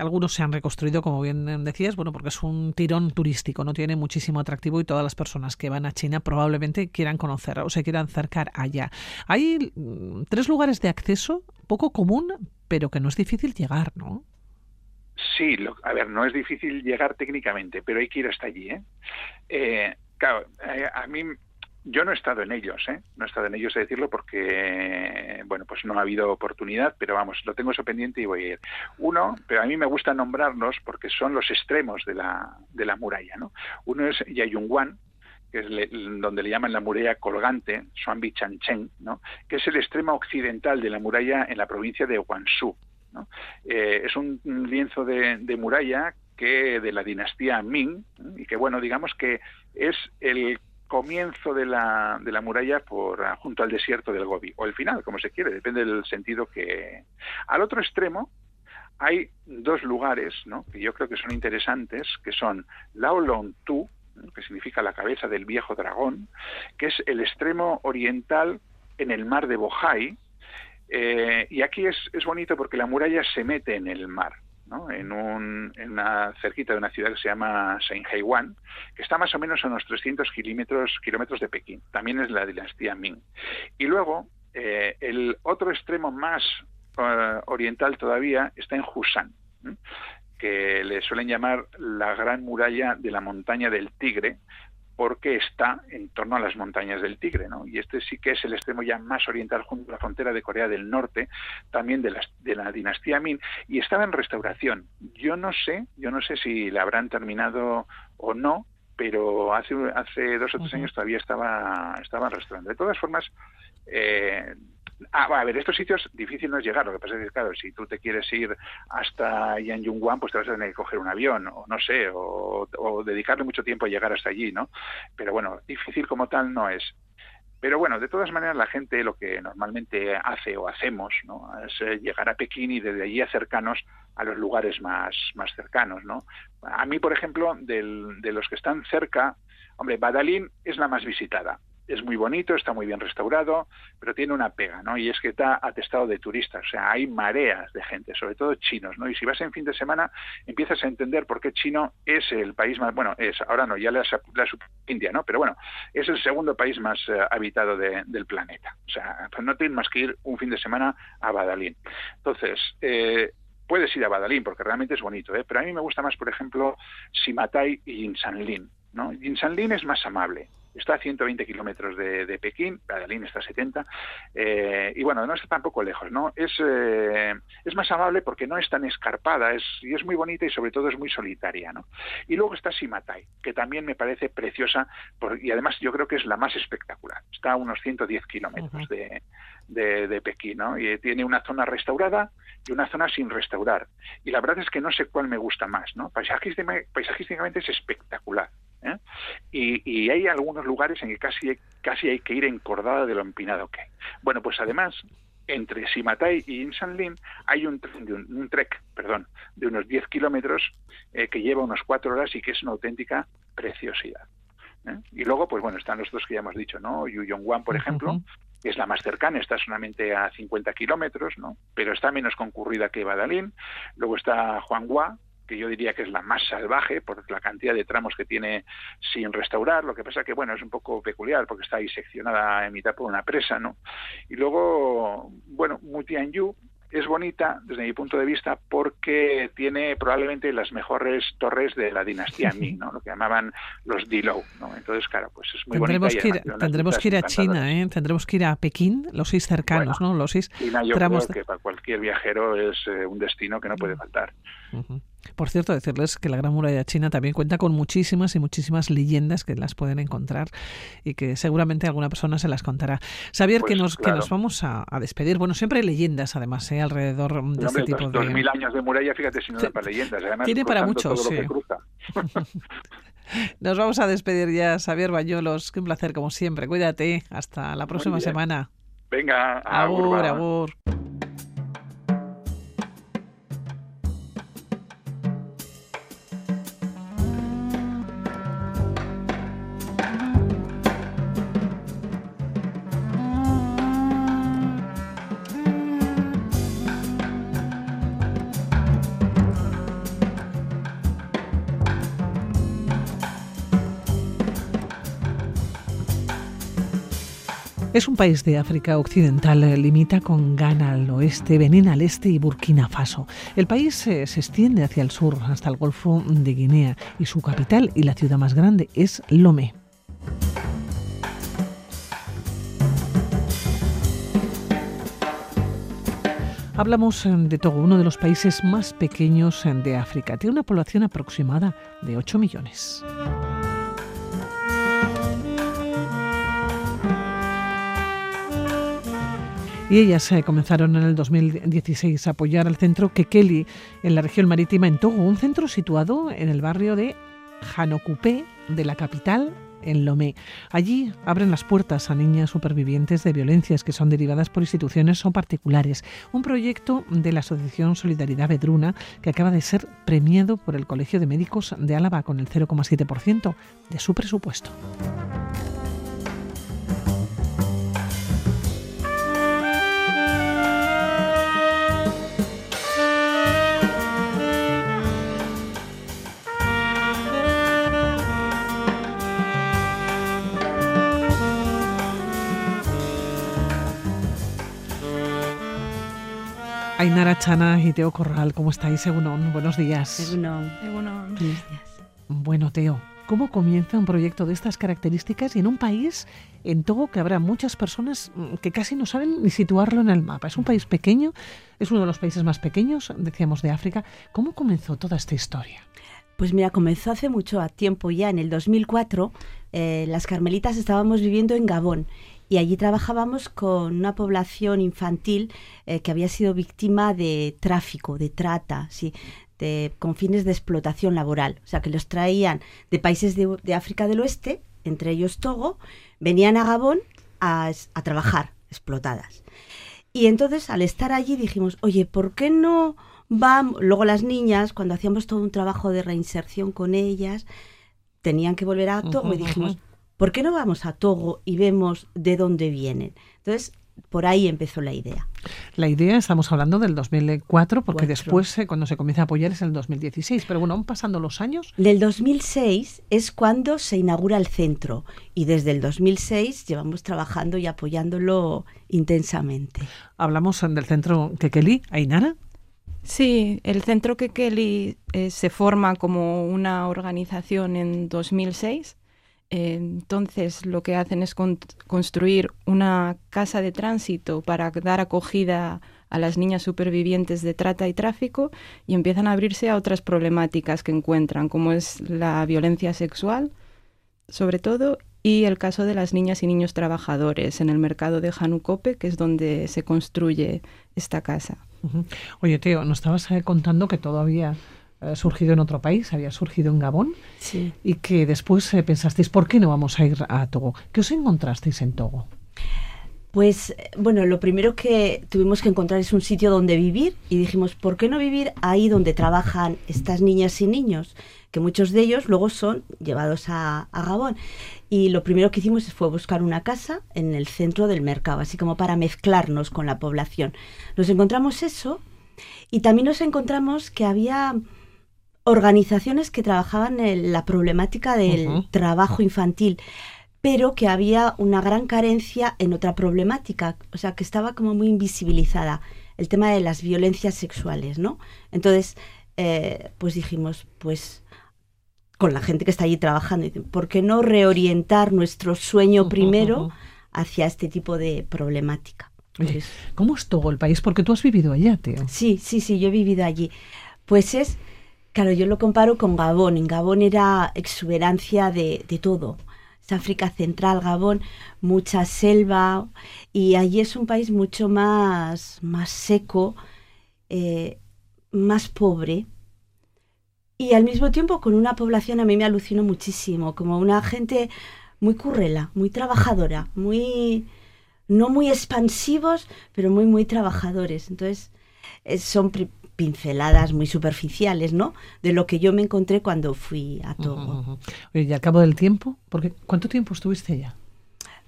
Algunos se han reconstruido, como bien decías, bueno, porque es un tirón turístico, no tiene muchísimo atractivo y todas las personas que van a China probablemente quieran conocer o se quieran acercar allá. Hay mm, tres lugares de acceso poco común, pero que no es difícil llegar, ¿no? Sí, a ver, no es difícil llegar técnicamente, pero hay que ir hasta allí. ¿eh? eh claro, eh, a mí yo no he estado en ellos, ¿eh? no he estado en ellos a decirlo porque, bueno, pues no ha habido oportunidad, pero vamos, lo tengo eso pendiente y voy a ir. Uno, pero a mí me gusta nombrarlos porque son los extremos de la, de la muralla, ¿no? Uno es Yayungwan, que es donde le llaman la muralla colgante, Xuanbi Chanchen, ¿no? que es el extremo occidental de la muralla en la provincia de Guangzhou. Eh, es un, lienzo de, muralla que de la dinastía Ming y que bueno digamos que es el comienzo de la, de la muralla por junto al desierto del Gobi o el final como se quiere depende del sentido que al otro extremo hay dos lugares ¿no? que yo creo que son interesantes que son Lao Long Tu que significa la cabeza del viejo dragón que es el extremo oriental en el mar de Bohai eh, y aquí es, es, bonito porque la muralla se mete en el mar, en, un, en una cerquita de una ciudad que se llama Haiwan, que está más o menos a unos 300 kilómetros, kilómetros de Pekín. También es la dinastía Ming. Y luego, eh, el otro extremo más eh, oriental todavía está en Husan, que le suelen llamar la gran muralla de la montaña del Tigre, porque está en torno a las montañas del Tigre, ¿no? Y este sí que es el extremo ya más oriental junto a la frontera de Corea del Norte, también de la, de la dinastía Min, y estaba en restauración. Yo no sé, yo no sé si la habrán terminado o no, pero hace, hace dos o tres años todavía estaba, estaba en restauración. De todas formas, eh, Ah, a ver, estos sitios difícil no es llegar. Lo que pasa es que, claro, si tú te quieres ir hasta Yanjungwan, pues te vas a tener que coger un avión, o no sé, o, dedicarle mucho tiempo a llegar hasta allí, ¿no? Pero bueno, difícil como tal no es. Pero bueno, de todas maneras la gente lo que normalmente hace o hacemos ¿no? es eh, llegar a Pekín y desde allí acercarnos a los lugares más, más cercanos. ¿no? A mí, por ejemplo, del, de los que están cerca, hombre, Badalín es la más visitada es muy bonito, está muy bien restaurado, pero tiene una pega, ¿no? Y es que está atestado de turistas, o sea, hay mareas de gente, sobre todo chinos, ¿no? Y si vas en fin de semana, empiezas a entender por qué Chino es el país más, bueno, es, ahora no, ya la, la India, ¿no? Pero bueno, es el segundo país más eh, habitado del planeta. O sea, pues no tienes más que ir un fin de semana a Badalín. Entonces, eh, puedes ir a Badalín porque realmente es bonito, ¿eh? pero a mí me gusta más, por ejemplo, Simatai y Jinsanlin. ¿no? Jinsanlin es más amable, está a 120 kilómetros de, Pekín, Badalín está a 70, eh, y bueno, no está tampoco lejos, ¿no? Es, eh, es más amable porque no es tan escarpada, es, y es muy bonita y sobre todo es muy solitaria, ¿no? Y luego está Simatai, que también me parece preciosa, y además yo creo que es la más espectacular, está a unos 110 kilómetros de, de, Pekín, ¿no? Y tiene una zona restaurada y una zona sin restaurar. Y la verdad es que no sé cuál me gusta más, ¿no? paisajísticamente es espectacular. ¿Eh? Y, hay algunos lugares en que casi, casi hay que ir encordada de lo empinado que hay. Bueno, pues además, entre Simatai y Insanlin hay un, un, trek perdón, de unos 10 kilómetros eh, que lleva unas 4 horas y que es una auténtica preciosidad. ¿eh? Y luego, pues bueno, están los dos que ya hemos dicho, ¿no? Yuyongguan, por ejemplo, que es la más cercana, está solamente a 50 kilómetros, ¿no? Pero está menos concurrida que Badalín. Luego está Huanghua, que yo diría que es la más salvaje por la cantidad de tramos que tiene sin restaurar. Lo que pasa que, bueno, es un poco peculiar porque está ahí seccionada en mitad por una presa, ¿no? Y luego, bueno, Mutianyu es bonita desde mi punto de vista porque tiene probablemente las mejores torres de la dinastía Ming, ¿no? lo que llamaban los Dilou. ¿no? Entonces, claro, pues es muy tendremos bonita. Que ir, tendremos que ir a China, ¿eh? tendremos que ir a Pekín, los seis cercanos, ¿no? Los seis China yo creo que para cualquier viajero es eh, un destino que no puede faltar. Por cierto, decirles que la Gran Muralla China también cuenta con muchísimas y muchísimas leyendas que las pueden encontrar y que seguramente alguna persona se las contará. Xavier, que, pues nos, que nos vamos a, despedir. Bueno, siempre hay leyendas, además, ¿eh? alrededor de este tipo dos, de... Dos mil años de muralla, fíjate si no da para leyendas. Además, Tiene para muchos, sí. Nos vamos a despedir ya, Xavier Bañuelos. Qué un placer, como siempre. Cuídate. Hasta la próxima semana. Venga, agur. agur. Es un país de África Occidental, eh, limita con Ghana al oeste, Benín al este y Burkina Faso. El país eh, se extiende hacia el sur hasta el Golfo de Guinea y su capital y la ciudad más grande es Lomé. Hablamos eh, de Togo, uno de los países más pequeños de África. Tiene una población aproximada de 8 millones. Y ellas eh, comenzaron en el 2016 a apoyar al centro Kekeli en la región marítima en Togo, un centro situado en el barrio de Hanokupé de la capital en Lomé. Allí abren las puertas a niñas supervivientes de violencias que son derivadas por instituciones o particulares. Un proyecto de la Asociación Solidaridad Vedruna que acaba de ser premiado por el Colegio de Médicos de Álava con el 0,7% de su presupuesto. Ainara Chana y Teo Corral, ¿cómo estáis? Egunon, buenos días. Egunon. Buenos días. Bueno, Teo, ¿cómo comienza un proyecto de estas características y en un país, en Togo, que habrá muchas personas mm, que casi no saben ni situarlo en el mapa? Es un país pequeño, es uno de los países más pequeños, decíamos, de África. ¿Cómo comenzó toda esta historia? Pues mira, comenzó hace mucho tiempo ya, en el 2004, eh, las carmelitas estábamos viviendo en Gabón y allí trabajábamos con una población infantil eh, que había sido víctima de tráfico, de trata, sí, de, con fines de explotación laboral. O sea, que los traían de países de, África del Oeste, entre ellos Togo, venían a Gabón a, a trabajar, explotadas. Y entonces, al estar allí, dijimos, oye, ¿por qué no vamos? Luego las niñas, cuando hacíamos todo un trabajo de reinserción con ellas, tenían que volver a Togo y dijimos, ¿por qué no vamos a Togo y vemos de dónde vienen? Entonces, por ahí empezó la idea. La idea, estamos hablando del 2004, porque después eh, cuando se comienza a apoyar es el 2016, pero bueno, pasando los años. Del 2006 es cuando se inaugura el centro y desde el 2006 llevamos trabajando y apoyándolo intensamente. Hablamos del centro Kekeli, Ainara. Sí, el centro Kekeli eh, se forma como una organización en 2006 entonces lo que hacen es construir una casa de tránsito para dar acogida a las niñas supervivientes de trata y tráfico y empiezan a abrirse a otras problemáticas que encuentran, como es la violencia sexual, sobre todo, y el caso de las niñas y niños trabajadores en el mercado de Janucope, que es donde se construye esta casa. Oye, Teo, nos estabas eh, contando que todavía surgido en otro país, había surgido en Gabón, y que después eh, pensasteis, ¿por qué no vamos a ir a Togo? ¿Qué os encontrasteis en Togo? Pues bueno, lo primero que tuvimos que encontrar es un sitio donde vivir y dijimos, ¿por qué no vivir ahí donde trabajan estas niñas y niños? Que muchos de ellos luego son llevados a, a Gabón. Y lo primero que hicimos fue buscar una casa en el centro del mercado, así como para mezclarnos con la población. Nos encontramos eso y también nos encontramos que había organizaciones que trabajaban en la problemática del trabajo infantil, pero que había una gran carencia en otra problemática, o sea, que estaba como muy invisibilizada, el tema de las violencias sexuales, ¿no? Entonces, eh, pues dijimos, pues con la gente que está allí trabajando, ¿por qué no reorientar nuestro sueño primero hacia este tipo de problemática? Pues ¿Cómo es todo el país? Porque tú has vivido allá, Teo. Sí, sí, sí, yo he vivido allí. Pues es Claro, yo lo comparo con Gabón. En Gabón era exuberancia de, todo. Es África Central, Gabón, mucha selva y allí es un país mucho más, más seco, eh, más pobre y al mismo tiempo con una población a mí me alucinó muchísimo, como una gente muy currela, muy trabajadora, muy no muy expansivos, pero muy muy trabajadores. Entonces, son pinceladas muy superficiales, ¿no? De lo que yo me encontré cuando fui a Togo. y al cabo del tiempo, porque ¿cuánto tiempo estuviste allá?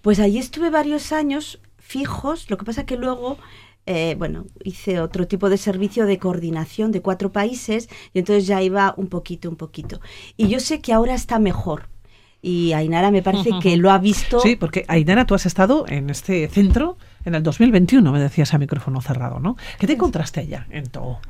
Pues allí estuve varios años fijos, lo que pasa que luego eh, bueno, hice otro tipo de servicio de coordinación de cuatro países y entonces ya iba un poquito, un poquito. Y yo sé que ahora está mejor, y Ainara me parece que lo ha visto. Sí, porque Ainara, tú has estado en este centro en el 2021, me decías a micrófono cerrado, ¿no? ¿Qué te encontraste allá en Togo?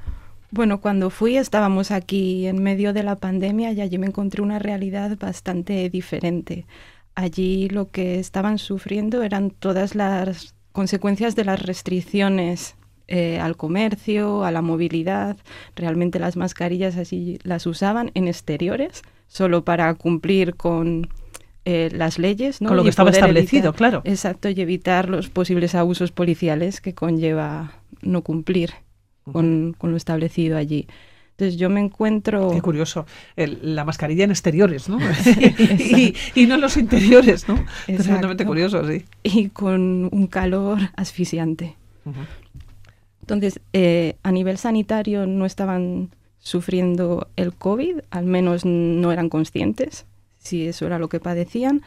Bueno, cuando fui estábamos aquí en medio de la pandemia y allí me encontré una realidad bastante diferente. Allí lo que estaban sufriendo eran todas las consecuencias de las restricciones eh, al comercio, a la movilidad. Realmente las mascarillas así las usaban en exteriores, solo para cumplir con eh, las leyes. ¿no? Con lo que estaba establecido, claro. Exacto, y evitar los posibles abusos policiales que conlleva no cumplir con, lo establecido allí. Entonces yo me encuentro... Qué curioso, la mascarilla en exteriores, ¿no? y, no en los interiores, ¿no? Exactamente curioso, sí. Y con un calor asfixiante. Entonces, eh, a nivel sanitario no estaban sufriendo el COVID, al menos no eran conscientes si eso era lo que padecían.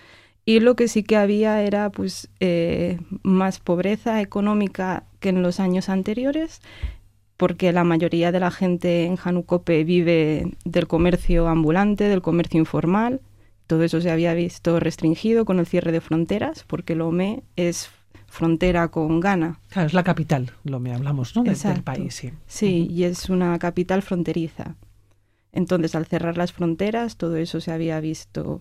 Y lo que sí que había era pues eh, más pobreza económica que en los años anteriores, porque la mayoría de la gente en Janucope vive del comercio ambulante, del comercio informal. Todo eso se había visto restringido con el cierre de fronteras, porque Lomé es frontera con Ghana. Claro, es la capital, lo me hablamos, ¿no? Del, país, sí. Sí, y es una capital fronteriza. Entonces, al cerrar las fronteras, todo eso se había visto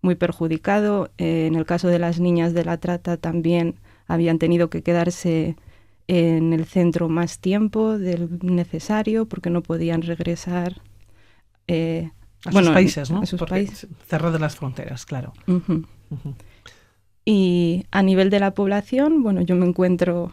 muy perjudicado. Eh, en el caso de las niñas de la trata también habían tenido que quedarse en el centro más tiempo del necesario porque no podían regresar eh, a sus países, ¿no? A sus países. Cerrar las fronteras, claro. Y a nivel de la población, bueno, yo me encuentro,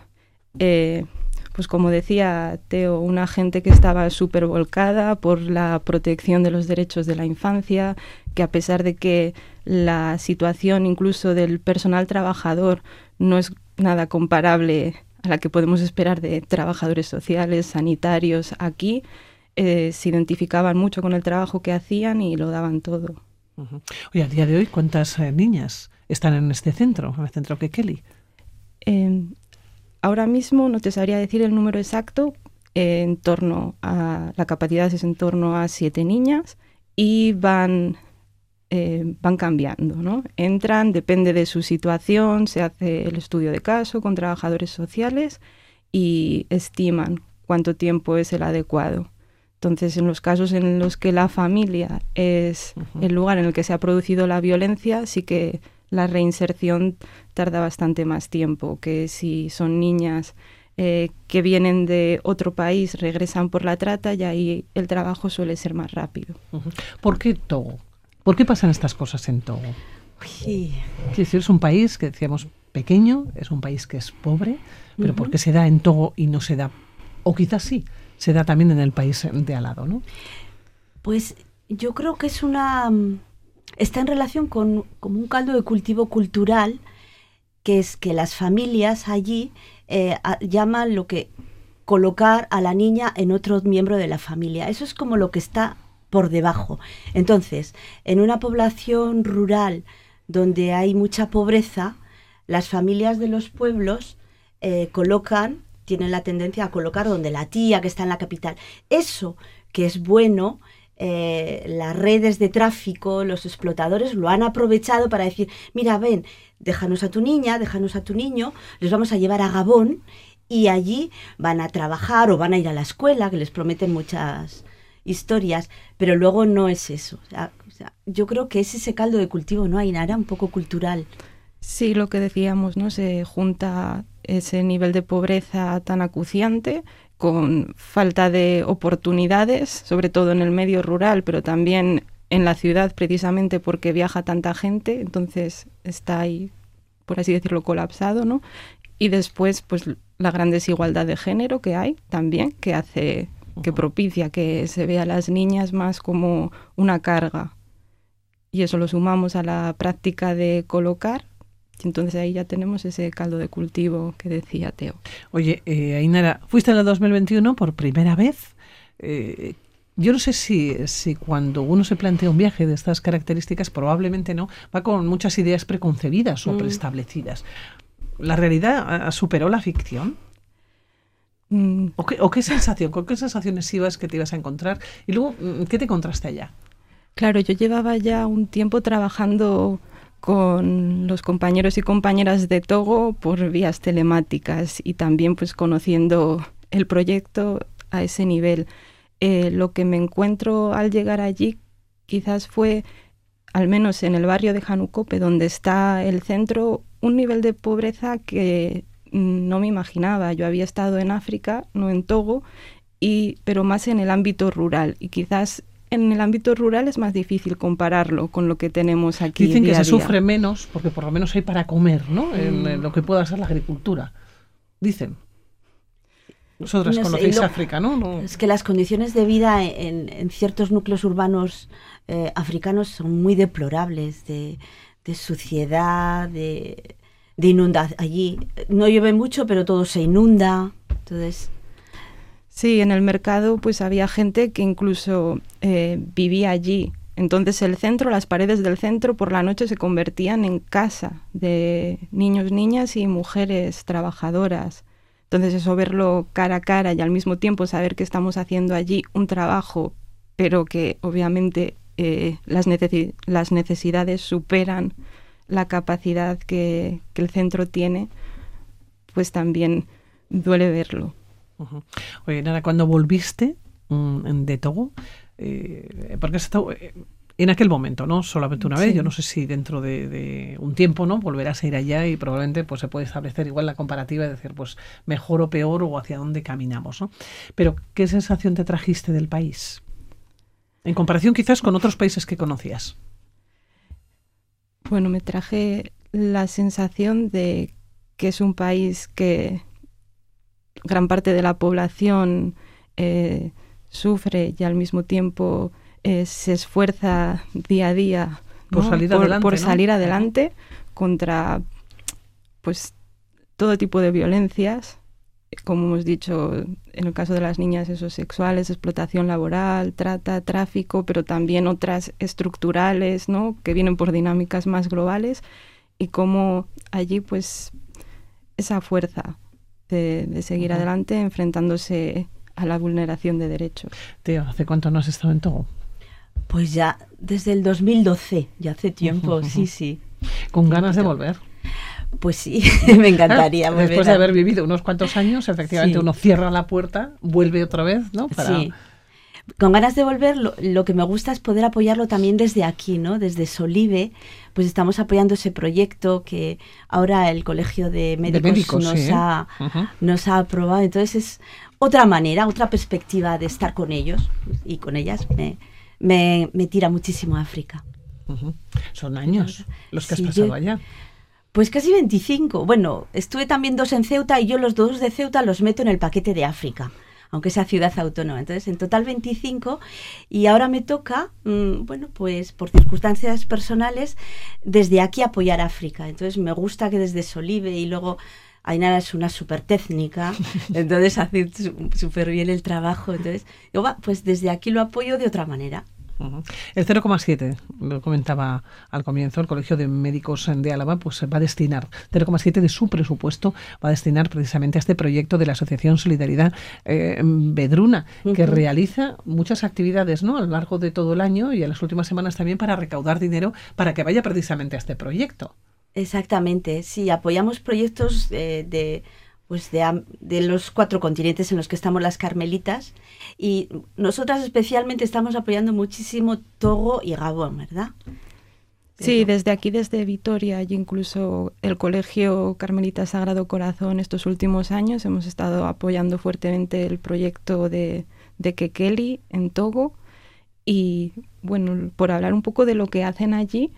eh, pues como decía Teo, una gente que estaba súper volcada por la protección de los derechos de la infancia, que a pesar de que la situación incluso del personal trabajador no es nada comparable a la que podemos esperar de trabajadores sociales, sanitarios aquí, eh, se identificaban mucho con el trabajo que hacían y lo daban todo. Oye, a día de hoy, ¿cuántas eh, niñas están en este centro, en el centro Kekeli? Eh, ahora mismo no te sabría decir el número exacto, en torno a la capacidad es en torno a siete niñas y van eh, van cambiando, ¿no? Entran, depende de su situación, se hace el estudio de caso con trabajadores sociales y estiman cuánto tiempo es el adecuado. Entonces, en los casos en los que la familia es el lugar en el que se ha producido la violencia, sí que la reinserción tarda bastante más tiempo que si son niñas eh, que vienen de otro país, regresan por la trata y ahí el trabajo suele ser más rápido. ¿Por qué Togo? ¿Por qué pasan estas cosas en Togo? Sí. decir, es un país que decíamos pequeño, es un país que es pobre, pero ¿por qué se da en Togo y no se da, o quizás sí, se da también en el país de al lado, ¿no? Pues yo creo que es una está en relación con, un caldo de cultivo cultural, que es que las familias allí eh, llaman lo que colocar a la niña en otro miembro de la familia. Eso es como lo que está por debajo. Entonces, en una población rural donde hay mucha pobreza, las familias de los pueblos eh, colocan, tienen la tendencia a colocar donde la tía que está en la capital. Eso que es bueno, eh, las redes de tráfico, los explotadores lo han aprovechado para decir, mira, ven, déjanos a tu niña, déjanos a tu niño, les vamos a llevar a Gabón y allí van a trabajar o van a ir a la escuela, que les prometen muchas historias, pero luego no es eso. yo creo que es ese caldo de cultivo, ¿no? Hay nada un poco cultural. Sí, lo que decíamos, ¿no? Se junta ese nivel de pobreza tan acuciante con falta de oportunidades, sobre todo en el medio rural, pero también en la ciudad precisamente porque viaja tanta gente, entonces está ahí, por así decirlo, colapsado, ¿no? Y después, pues la gran desigualdad de género que hay también, que hace, que propicia que se vea a las niñas más como una carga. Y eso lo sumamos a la práctica de colocar, entonces ahí ya tenemos ese caldo de cultivo que decía Teo. Oye, eh, Ainara, fuiste en el 2021 por primera vez. Eh, yo no sé si, si cuando uno se plantea un viaje de estas características, probablemente no, va con muchas ideas preconcebidas o mm. preestablecidas. ¿La realidad superó la ficción? Mm. ¿O, qué, ¿O, qué, sensación, con qué sensaciones ibas que te ibas a encontrar? Y luego, mm, ¿qué te encontraste allá? Claro, yo llevaba ya un tiempo trabajando con los compañeros y compañeras de Togo por vías telemáticas y también pues conociendo el proyecto a ese nivel. Eh, lo que me encuentro al llegar allí quizás fue, al menos en el barrio de Janucope, donde está el centro, un nivel de pobreza que no me imaginaba. Yo había estado en África, no en Togo, y, pero más en el ámbito rural. Y quizás en el ámbito rural es más difícil compararlo con lo que tenemos aquí. Dicen que se sufre menos porque por lo menos hay para comer, ¿no? En, lo que pueda ser la agricultura. Dicen. Vosotras conocéis África, ¿no? Es que las condiciones de vida en, ciertos núcleos urbanos eh, africanos son muy deplorables, de, suciedad, de, de inundación. Allí no llueve mucho, pero todo se inunda. Entonces, Sí, en el mercado pues había gente que incluso eh, vivía allí. Entonces el centro, las paredes del centro por la noche se convertían en casa de niños, niñas y mujeres trabajadoras. Entonces eso verlo cara a cara y al mismo tiempo saber que estamos haciendo allí un trabajo, pero que obviamente eh, las, necesidades superan la capacidad que el centro tiene, pues también duele verlo. Oye, nada, cuando volviste mm, de Togo, eh, porque has estado eh, en aquel momento, ¿no? Solamente una vez. Yo no sé si dentro de, un tiempo, ¿no? Volverás a ir allá y probablemente pues se puede establecer igual la comparativa y decir, pues mejor o peor o hacia dónde caminamos, ¿no? Pero, ¿qué sensación te trajiste del país? En comparación quizás con otros países que conocías. Bueno, me traje la sensación de que es un país que gran parte de la población eh, sufre y al mismo tiempo eh, se esfuerza día a día por salir adelante, por salir adelante contra pues todo tipo de violencias como hemos dicho en el caso de las niñas esos sexuales explotación laboral trata tráfico pero también otras estructurales no que vienen por dinámicas más globales y cómo allí pues esa fuerza de, seguir adelante enfrentándose a la vulneración de derechos. Tío, ¿hace cuánto no has estado en Togo? Pues ya desde el 2012, ya hace tiempo, sí, sí. ¿Con ganas de volver? Pues sí, me encantaría. Después de haber vivido unos cuantos años, efectivamente uno cierra la puerta, vuelve otra vez, ¿no? Sí con ganas de volver, lo, que me gusta es poder apoyarlo también desde aquí, ¿no? Desde Solive, pues estamos apoyando ese proyecto que ahora el Colegio de Médicos, nos, ¿eh? ha, nos ha aprobado. Entonces es otra manera, otra perspectiva de estar con ellos y con ellas. Me, me, tira muchísimo a África. Son años los que has pasado allá. Pues casi 25. Bueno, estuve también dos en Ceuta y yo los dos de Ceuta los meto en el paquete de África aunque sea ciudad autónoma. Entonces, en total 25 y ahora me toca, mm, bueno, pues por circunstancias personales, desde aquí apoyar África. Entonces, me gusta que desde Solive y luego... Ainara es una súper técnica, entonces hace súper bien el trabajo. Entonces, yo, pues desde aquí lo apoyo de otra manera. El 0,7, lo comentaba al comienzo, el Colegio de Médicos de Álava pues va a destinar 0,7 de su presupuesto, va a destinar precisamente a este proyecto de la Asociación Solidaridad eh, Bedruna, que realiza muchas actividades ¿no? a lo largo de todo el año y en las últimas semanas también para recaudar dinero para que vaya precisamente a este proyecto. Exactamente, sí, apoyamos proyectos eh, de pues de, de, los cuatro continentes en los que estamos las carmelitas y nosotras especialmente estamos apoyando muchísimo Togo y Gabón, ¿verdad? Sí, desde aquí, desde Vitoria y incluso el Colegio Carmelita Sagrado Corazón estos últimos años hemos estado apoyando fuertemente el proyecto de, de Kekeli en Togo y bueno, por hablar un poco de lo que hacen allí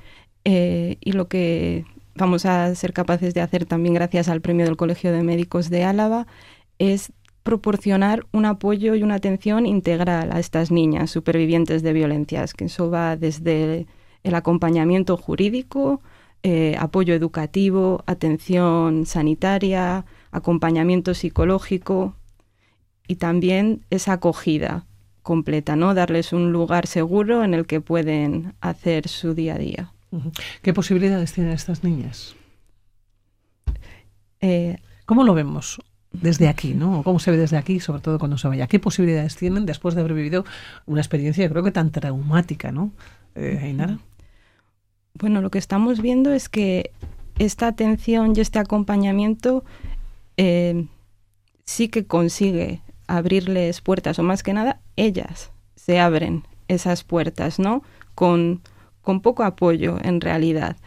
eh, y lo que vamos a ser capaces de hacer también gracias al premio del Colegio de Médicos de Álava es proporcionar un apoyo y una atención integral a estas niñas supervivientes de violencias, que eso va desde el acompañamiento jurídico, eh, apoyo educativo, atención sanitaria, acompañamiento psicológico y también esa acogida completa, ¿no? Darles un lugar seguro en el que pueden hacer su día a día. ¿Qué posibilidades tienen estas niñas? Eh, ¿Cómo lo vemos desde aquí, ¿no? ¿Cómo se ve desde aquí, sobre todo cuando se vaya? ¿Qué posibilidades tienen después de haber vivido una experiencia, creo que tan traumática, ¿no? eh, Ainara. Bueno, lo que estamos viendo es que esta atención y este acompañamiento eh, sí que consigue abrirles puertas, o más que nada, ellas se abren esas puertas, ¿no? Con, con poco apoyo, en realidad,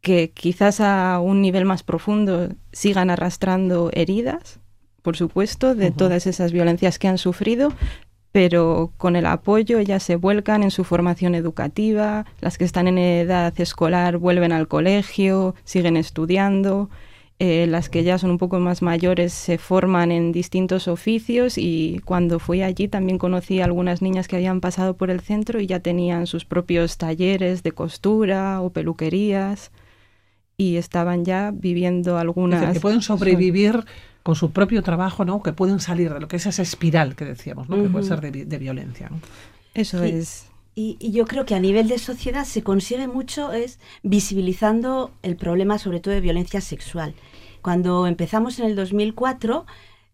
que quizás a un nivel más profundo sigan arrastrando heridas, por supuesto, de todas esas violencias que han sufrido, pero con el apoyo ellas se vuelcan en su formación educativa, las que están en edad escolar vuelven al colegio, siguen estudiando, eh, las que ya son un poco más mayores se forman en distintos oficios y cuando fui allí también conocí a algunas niñas que habían pasado por el centro y ya tenían sus propios talleres de costura o peluquerías y estaban ya viviendo algunas... que pueden sobrevivir con su propio trabajo, ¿no? Que pueden salir de lo que es esa espiral que decíamos, ¿no? Que puede ser de, violencia. Eso es. Y, yo creo que a nivel de sociedad se consigue mucho es visibilizando el problema sobre todo de violencia sexual. Cuando empezamos en el 2004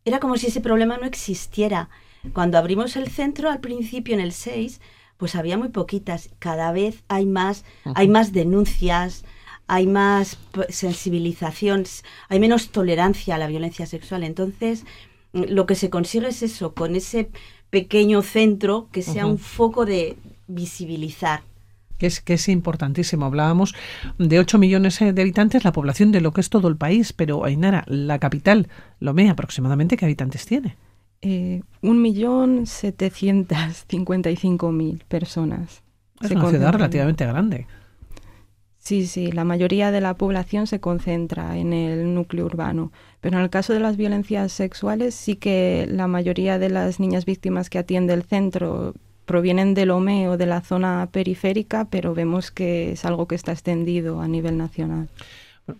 era como si ese problema no existiera. Cuando abrimos el centro al principio en el 6, pues había muy poquitas. Cada vez hay más, hay más denuncias, hay más sensibilización, hay menos tolerancia a la violencia sexual. Entonces, lo que se consigue es eso, con ese pequeño centro que sea un foco de visibilizar. Que es, que es importantísimo. Hablábamos de 8 millones eh, de habitantes, la población de lo que es todo el país, pero Ainara, la capital, Lomé, aproximadamente, ¿qué habitantes tiene? Eh, un millón setecientos cincuenta y cinco mil personas. Es una ciudad relativamente grande. Sí, sí, la mayoría de la población se concentra en el núcleo urbano, pero en el caso de las violencias sexuales sí que la mayoría de las niñas víctimas que atiende el centro provienen del OME o de la zona periférica, pero vemos que es algo que está extendido a nivel nacional.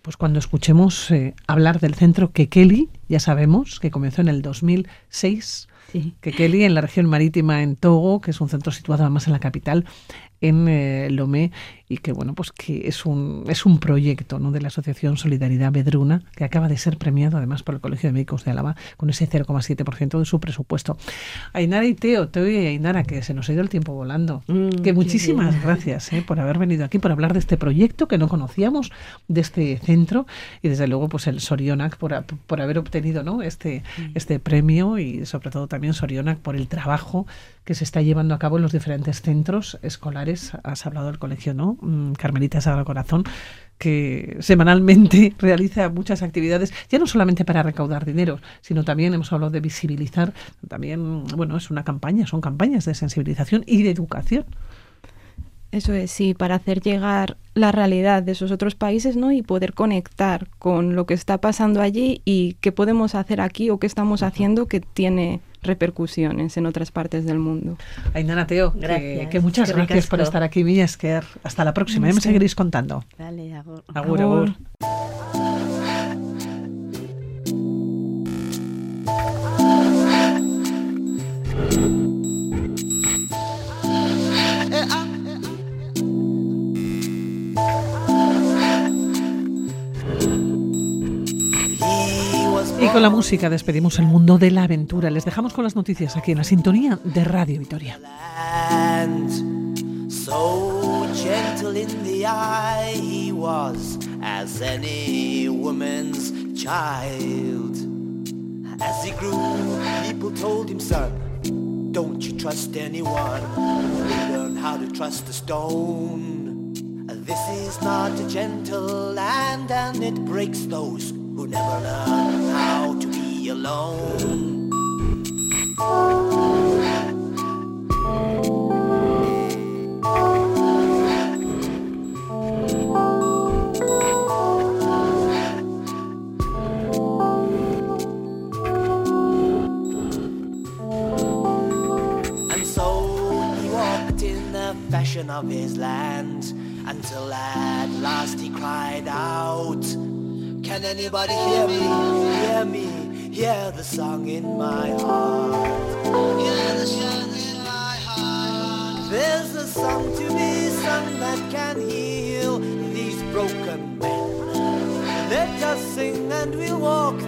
pues cuando escuchemos eh, hablar del centro que Kelly, ya sabemos que comenzó en el 2006, que Kelly en la región marítima en Togo, que es un centro situado además en la capital, en eh, Lomé y que bueno pues que es un es un proyecto ¿no? de la asociación Solidaridad Bedruna que acaba de ser premiado además por el Colegio de Médicos de Álava con ese 0,7% de su presupuesto. Ainara y Teo, Teo y Ainara que se nos ha ido el tiempo volando. Mm, que muchísimas gracias ¿eh? por haber venido aquí por hablar de este proyecto que no conocíamos de este centro y desde luego pues el Sorionac por, por haber obtenido ¿no? este este premio y sobre todo también Sorionac por el trabajo que se está llevando a cabo en los diferentes centros escolares. Has hablado del colegio, ¿no? Mm, Carmelita Sagrado Corazón, que semanalmente realiza muchas actividades, ya no solamente para recaudar dinero, sino también hemos hablado de visibilizar, también, bueno, es una campaña, son campañas de sensibilización y de educación. Eso es, sí, para hacer llegar la realidad de esos otros países, ¿no? Y poder conectar con lo que está pasando allí y qué podemos hacer aquí o qué estamos haciendo que tiene repercusiones en otras partes del mundo. Ainara Teo, que, muchas gracias por estar aquí, Villasquer. Hasta la próxima, ya me seguiréis contando. Agur. Agur, agur. Con la música despedimos el mundo de la aventura. Les dejamos con las noticias aquí en la sintonía de Radio Vitoria. As he grew, people told him, son, don't you trust anyone. Learn how to trust a stone. This is not a gentle land and it breaks those who never learn how to be alone. And so he walked in the fashion of his land until at last he cried out. Can anybody hear me? Hear me? Hear the song in my heart. Hear the song in my heart. There's a song to be sung that can heal these broken men. Let us sing and we'll walk